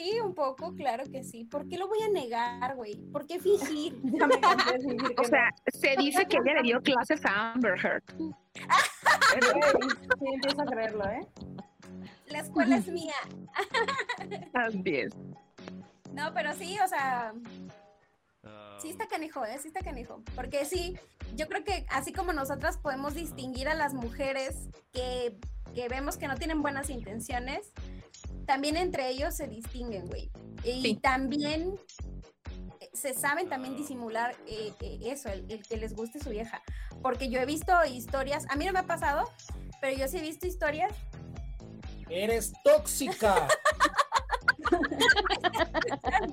Sí, un poco, claro que sí. ¿Por qué lo voy a negar, güey? ¿Por qué fingir? [laughs] Me o sea, se dice que ella le dio clases a Amber Heard. sí, empiezo a creerlo, ¿eh? La escuela es mía. [laughs] Así es. No, pero sí, o sea, sí está canijo, ¿eh? Sí está canijo. Porque sí, yo creo que así como nosotras podemos distinguir a las mujeres que, que vemos que no tienen buenas intenciones, también entre ellos se distinguen, güey. Y Sí. también eh, se saben también disimular eh, eh, eso, el, el que les guste su vieja. Porque yo he visto historias, a mí no me ha pasado, pero yo sí he visto historias Eres tóxica. [laughs] [laughs]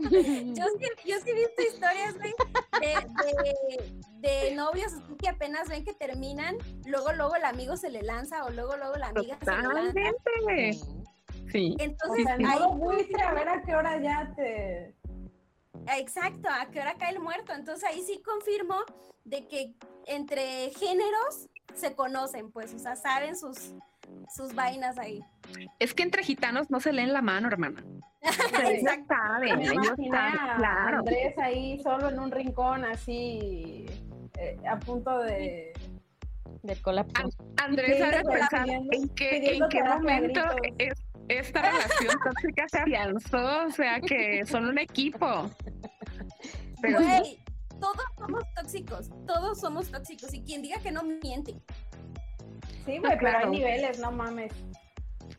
yo, sí, yo sí he visto historias, güey, de, de, de novios que apenas ven que terminan, luego, luego el amigo se le lanza o luego, luego la amiga se le lanza. Sí. Entonces, sea, ahí- no a ver a qué hora ya te... exacto, a qué hora cae el muerto. Entonces ahí sí confirmo de que entre géneros se conocen, pues, o sea, saben sus, sus vainas ahí. Es que entre gitanos no se leen la mano, hermana. [laughs] Ellos saben, saben, claro. Andrés ahí solo en un rincón así eh, a punto de... Del colapso. Andrés, Sí, ahora pensar en qué, en qué momento es- esta relación tóxica se afianzó, o sea que son un equipo. Pero Güey, todos somos tóxicos, todos somos tóxicos y quien diga que no miente. Sí, güey, pero claro. hay niveles, no mames.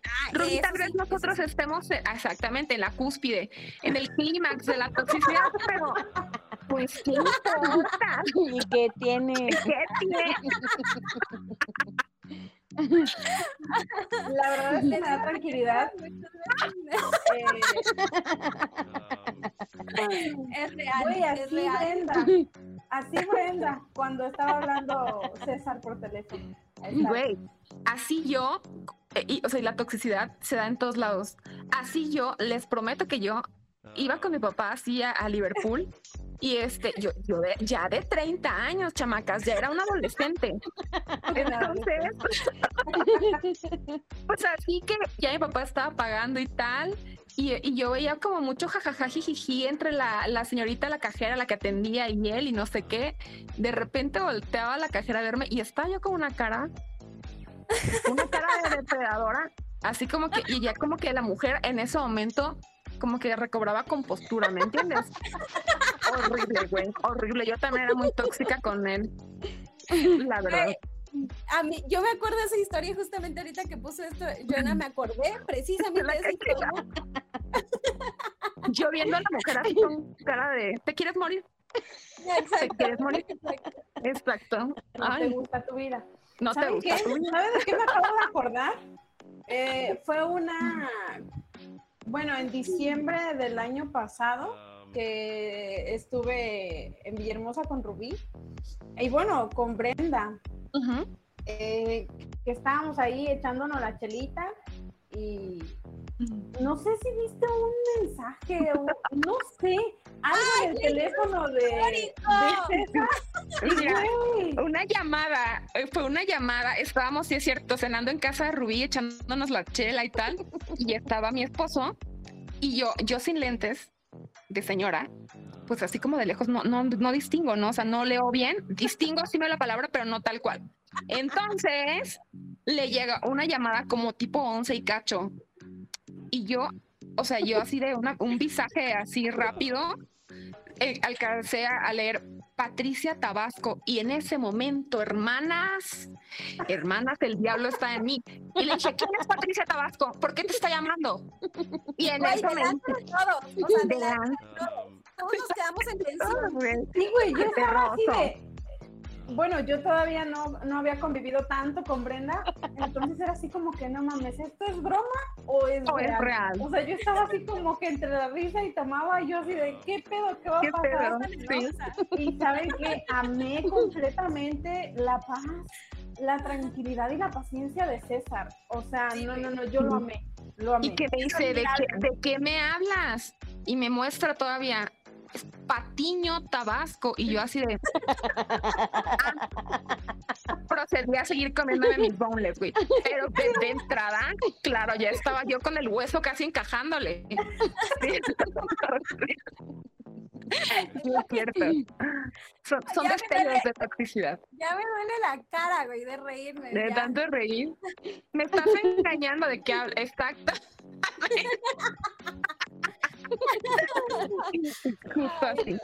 Ah, Rubí, tal vez nosotros sí. estemos eh, exactamente en la cúspide, en el clímax de la toxicidad, [laughs] pero pues ¿qué importa? [laughs] ¿Y qué tiene? ¿Qué tiene? La verdad es que da tranquilidad. [laughs] Eh, Es real, Güey, es así real. Brenda. Así Brenda, cuando estaba hablando César por teléfono. Güey, así yo, eh, y, o sea, y la toxicidad se da en todos lados. Así yo, les prometo que yo iba con mi papá así a, a Liverpool y este, yo, yo de- ya de 30 años, chamacas, ya era un adolescente. Entonces, [laughs] pues así que ya mi papá estaba pagando y tal. Y, y yo veía como mucho jajajajijiji entre la, la señorita, la cajera, la que atendía y él y no sé qué. De repente volteaba la cajera a verme y estaba yo con una cara, una cara de depredadora, así como que, y ya como que la mujer en ese momento como que recobraba compostura, ¿me entiendes? horrible, güey, horrible. Yo también era muy tóxica con él, la verdad. A mí, yo me acuerdo de esa historia justamente ahorita que puso esto, Joana, me acordé precisamente de esa [laughs] historia. Yo viendo a la mujer así con cara de, ¿te quieres morir? ¿Te quieres morir? Exacto. No te gusta tu vida. no te ¿Saben gusta qué? tu vida. ¿Sabes de qué me acabo de acordar? Eh, fue una, bueno, en diciembre del año pasado que estuve en Villahermosa con Rubí. Y bueno, con Brenda, eh, que estábamos ahí echándonos la chelita y no sé si viste un mensaje o no sé, algo en el teléfono de, Mira, [laughs] Una llamada, eh, fue una llamada, estábamos, sí es cierto, cenando en casa de Rubí, echándonos la chela y tal, y estaba mi esposo, y yo, yo sin lentes de señora, pues así como de lejos no, no, no distingo, ¿no? O sea, no leo bien, [laughs] distingo sí me la palabra, pero no tal cual. Entonces, le llega una llamada como tipo 11 y cacho, y yo, o sea, yo así de una, un visaje así rápido, eh, alcancé a, a leer Patricia Tabasco y en ese momento, hermanas, hermanas, el diablo está en mí. Y le dije, ¿quién es Patricia Tabasco? ¿Por qué te está llamando? Y en delante de todo, o sea, de todo. Todos nos quedamos en tensión. Sí, güey, yo estaba así de. Bueno, yo todavía no, no había convivido tanto con Brenda, entonces era así como que no mames, ¿esto es broma o es, O es real? real. O sea, yo estaba así como que entre la risa y tomaba, y yo así de, ¿qué pedo? ¿Qué va ¿Qué a pasar? Sí. Y saben que amé completamente la paz, la tranquilidad y la paciencia de César. O sea, no, no, no, yo lo amé, lo amé. Y que me dice, ¿de qué, ¿de qué me hablas? Y me muestra todavía Patiño Tabasco. Y yo así de... Ah. [laughs] Procedí a seguir comiéndome mis boneless, güey. Pero de, de entrada, claro, ya estaba yo con el hueso casi encajándole. [laughs] Sí. Sí, es cierto. Son, son destellos de toxicidad. Ya me duele la cara, güey, de reírme. De ya. tanto reír. Me estás engañando de qué hablas. Exacto. [laughs] Justo así.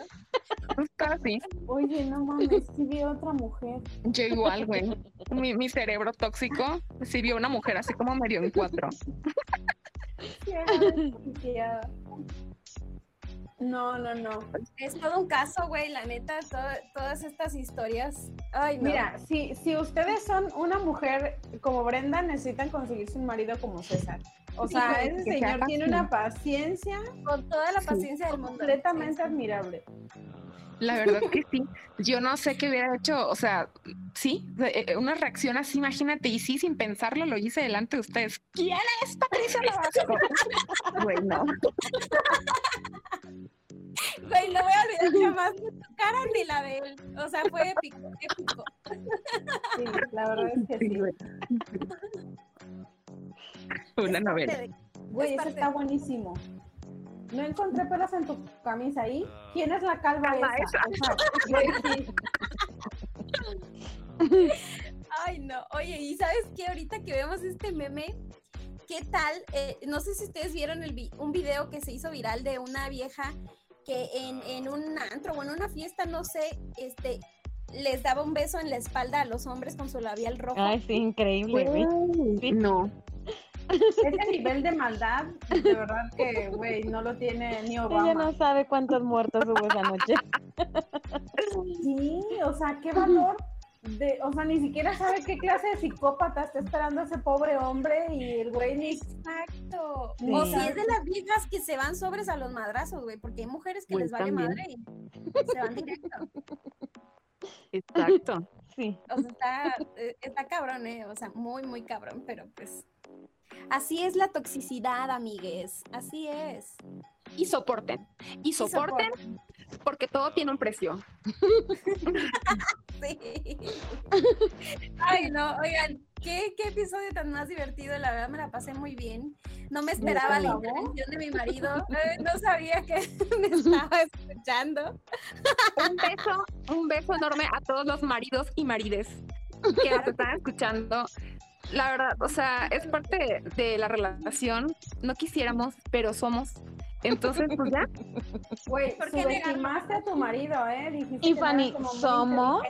Justo así. Oye, no mames, sí vi otra mujer. Yo igual, güey. Mi, mi cerebro tóxico sí vio una mujer así como medio en cuatro. [laughs] Era desquiciada. No, no, no. Es todo un caso, güey, la neta, todo- todas estas historias. Ay, no. Mira, si, si ustedes son una mujer como Brenda, necesitan conseguirse un marido como César. O Sí, sea, ese sea señor tiene una paciencia con toda la paciencia del mundo. completamente admirable. La verdad que sí. Yo no sé qué hubiera hecho. O sea, sí, eh, eh, una reacción así, imagínate. Y sí, sin pensarlo, lo hice delante de ustedes. ¿Quién es Patricia Tabasco? [laughs] Güey, no. Güey, no voy a olvidar jamás ni tu cara ni la de él. O sea, fue épico, épico. Sí, la verdad es que sí. Una novela. Güey, es eso está buenísimo. No encontré pelas en tu camisa ahí. ¿Quién es la calva Calva esa? [laughs] Ay, no. Oye, ¿y sabes qué? Ahorita que vemos este meme, ¿qué tal? Eh, no sé si ustedes vieron el vi- un video que se hizo viral de una vieja que en, en un antro o en una fiesta, no sé, este, les daba un beso en la espalda a los hombres con su labial rojo. Ay, sí, increíble. Sí. No. Ese nivel de maldad, de verdad que, güey, no lo tiene ni Ella Obama. no sabe cuántos muertos hubo esa noche. Sí, o sea, qué valor. De, o sea, ni siquiera sabe qué clase de psicópata está esperando ese pobre hombre y el güey ni Exacto. Sí. O si es de las viejas que se van sobres a los madrazos, güey, porque hay mujeres que Güey, les vale también. madre y se van directo. Exacto. Sí. O sea, está, eh, está cabrón, ¿eh? O sea, muy, muy cabrón, pero pues. Así es la toxicidad, amigues. Así es. Y soporten. Y soporten porque todo tiene un precio. [laughs] Sí. Ay, no, oigan, qué, qué episodio tan más divertido. La verdad me la pasé muy bien. No me esperaba la intervención de mi marido. No sabía que [laughs] me estaba escuchando. Un beso, un beso enorme a todos los maridos y marides que nos están escuchando. La verdad, o sea, es parte de la relación. No quisiéramos, pero somos. Entonces, pues ya. [laughs] Güey, ¿Por qué subestimaste a tu marido, ¿eh? Dijiste Y Fanny, ¿somos?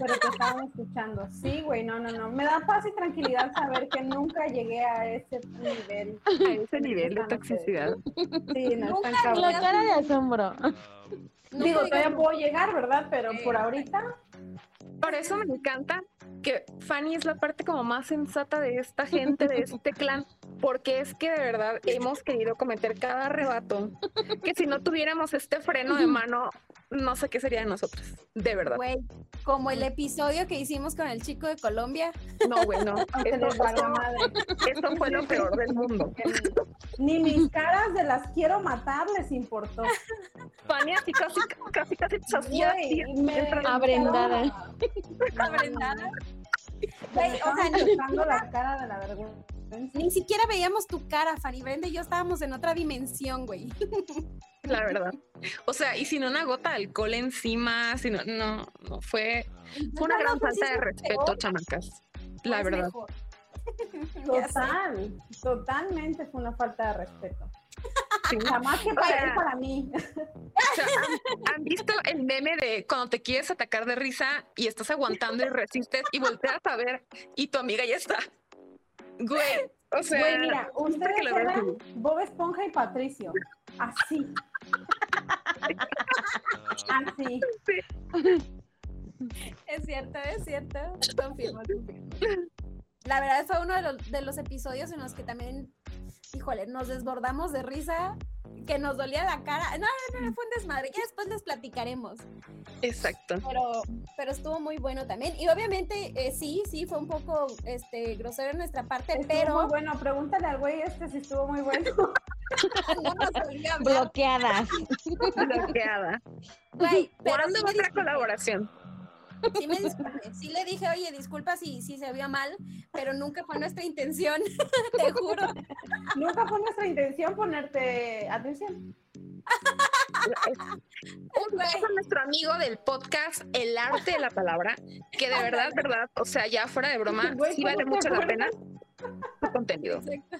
Pero te estaban escuchando. Sí, güey, no, no, no. Me da paz y tranquilidad saber que nunca llegué a ese nivel. [laughs] A ese nivel de toxicidad. Sí, no, Nunca están cabrón. La cara de asombro. Digo, todavía puedo llegar, ¿verdad? Pero por ahorita, Por eso me encanta que Fanny es la parte como más sensata de esta gente, de este clan, porque es que de verdad hemos querido cometer cada arrebato, que si no tuviéramos este freno de mano, no sé qué sería de nosotros, de verdad. Güey, como el episodio que hicimos con el chico de Colombia. No, güey, no. [laughs] madre. eso fue lo peor del mundo. [laughs] Ni mis caras de las quiero matar les importó. Fanny así casi, casi, casi me Abrendada. Abrendada. Güey, o sea, ni- la cara de la vergüenza. Ni siquiera veíamos tu cara, Fanny Brenda y yo estábamos en otra dimensión, güey. La verdad. O sea, y sin una gota de alcohol encima, sino, no, no, fue, fue una No, no, gran sí falta de respeto, peor. chamacas. La Pues verdad. mejor. [laughs] Total, totalmente fue una falta de respeto. Sí. Jamás que O para sea, él, para mí. O sea, ¿han, han visto el meme de cuando te quieres atacar de risa y estás aguantando y resistes y volteas a ver y tu amiga ya está? Güey, o sea, Güey, mira, que ustedes eran. Bob Esponja y Patricio. Así. Así. Es cierto, es cierto. Confirmo, confirmo. La verdad fue uno de los, de los episodios en los que también, híjole, nos desbordamos de risa, que nos dolía la cara. No, no, no, fue un desmadre. Ya después les platicaremos. Exacto. Pero, pero estuvo muy bueno también. Y obviamente, eh, sí, sí, fue un poco este, grosero en nuestra parte, Estuvo pero muy bueno, pregúntale al güey este si estuvo muy bueno. [laughs] no nos volvió a hablar. Bloqueadas. Bloqueada. Güey, pero ¿Cuándo sí otra colaboración? Sí me disculpé. Sí le dije, oye, disculpa si, si se vio mal, pero nunca fue nuestra intención, [laughs] te juro. Nunca fue nuestra intención ponerte atención. A nuestro amigo del podcast El Arte de la Palabra, que de verdad, verdad, o sea, ya fuera de broma, sí ¿cómo vale mucho la pena su contenido. Exacto.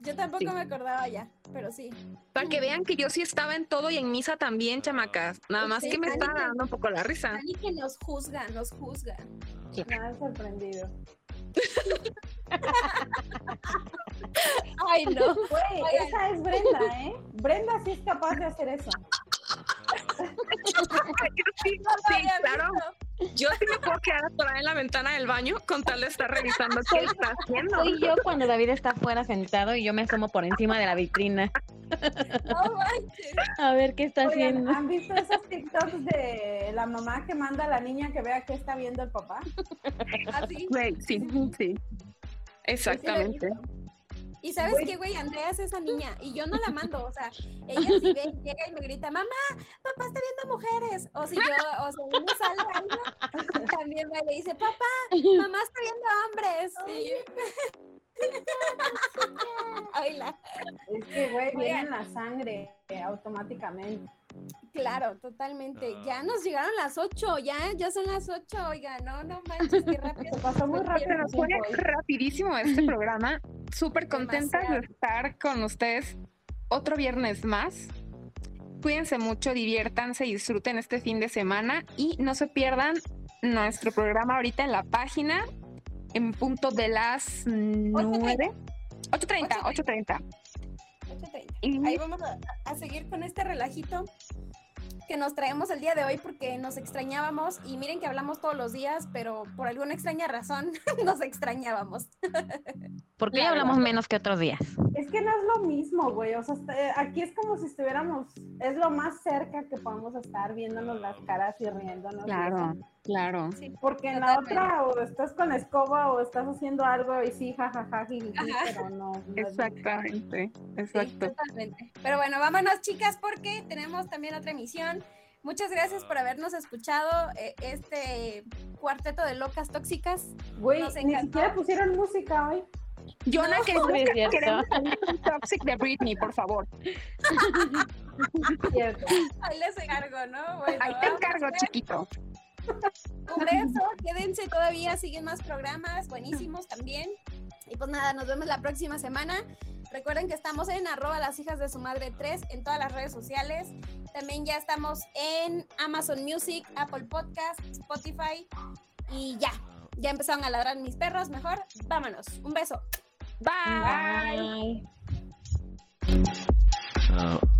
Yo tampoco Sí. me acordaba ya, pero sí. Para que vean que yo sí estaba en todo y en misa también, chamacas. Nada más Sí, que me que- dando un poco la risa. Dani que nos juzga, nos juzga. Nada sorprendido. Ay, no. [laughs] Güey, esa es Brenda, ¿eh? Brenda sí es capaz de hacer eso. [laughs] Sí, sí, claro. visto. Yo sí me puedo quedar atorada en la ventana del baño con tal de estar revisando qué está haciendo. Soy yo cuando David está afuera sentado y yo me asomo por encima de la vitrina. No manches. A ver qué está Oigan, haciendo. ¿han visto esos TikToks de la mamá que manda a la niña que vea qué está viendo el papá? Así. Güey, sí, sí. Exactamente. Y sabes Güey. qué, güey, Andrea es esa niña y yo no la mando, o sea, ella si ve, llega y me grita, mamá, papá está viendo mujeres, o si yo, o si me sale algo, también y le dice, papá, mamá está viendo hombres. Es que, güey, viene en la sangre eh, automáticamente. Claro, totalmente. Ya nos llegaron las ocho, ya, ya son las ocho, oiga, no, no manches, qué rápido. Se pasó muy rápido. nos fue hoy. rapidísimo este programa. Súper contenta de estar con ustedes otro viernes más. Cuídense mucho, diviértanse, disfruten este fin de semana y no se pierdan nuestro programa ahorita en la página en punto de las 9. 8.30, 8.30. 8:30. Y Ahí vamos a, a seguir con este relajito que nos traemos el día de hoy porque nos extrañábamos y miren que hablamos todos los días, pero por alguna extraña razón [laughs] nos extrañábamos. [laughs] ¿Por qué hablamos menos que otros días? Es que no es lo mismo, güey. O sea, eh, aquí es como si estuviéramos, es lo más cerca que podemos estar viéndonos las caras y riéndonos. y claro, claro. Porque en la otra o estás con la escoba o estás haciendo algo y sí, jajaja, pero no. Exactamente, Sí, exacto. totalmente. Pero bueno, vámonos chicas porque tenemos también otra emisión Muchas gracias por habernos escuchado eh, este cuarteto de locas tóxicas. Güey, Nos ni siquiera pusieron música hoy. Jonah, No, que sí es cierto. queremos un Toxic de Britney, por favor. [laughs] Cierto. Ahí les encargo, ¿no? Bueno, Ahí te encargo, chiquito. Un beso, quédense todavía, siguen más programas, buenísimos también. Y pues nada, nos vemos la próxima semana. Recuerden que estamos en arroba las hijas de su madre 3 en todas las redes sociales. También ya estamos en Amazon Music, Apple Podcast, Spotify. Y ya, ya empezaron a ladrar mis perros, mejor. Vámonos, un beso. Bye. Bye.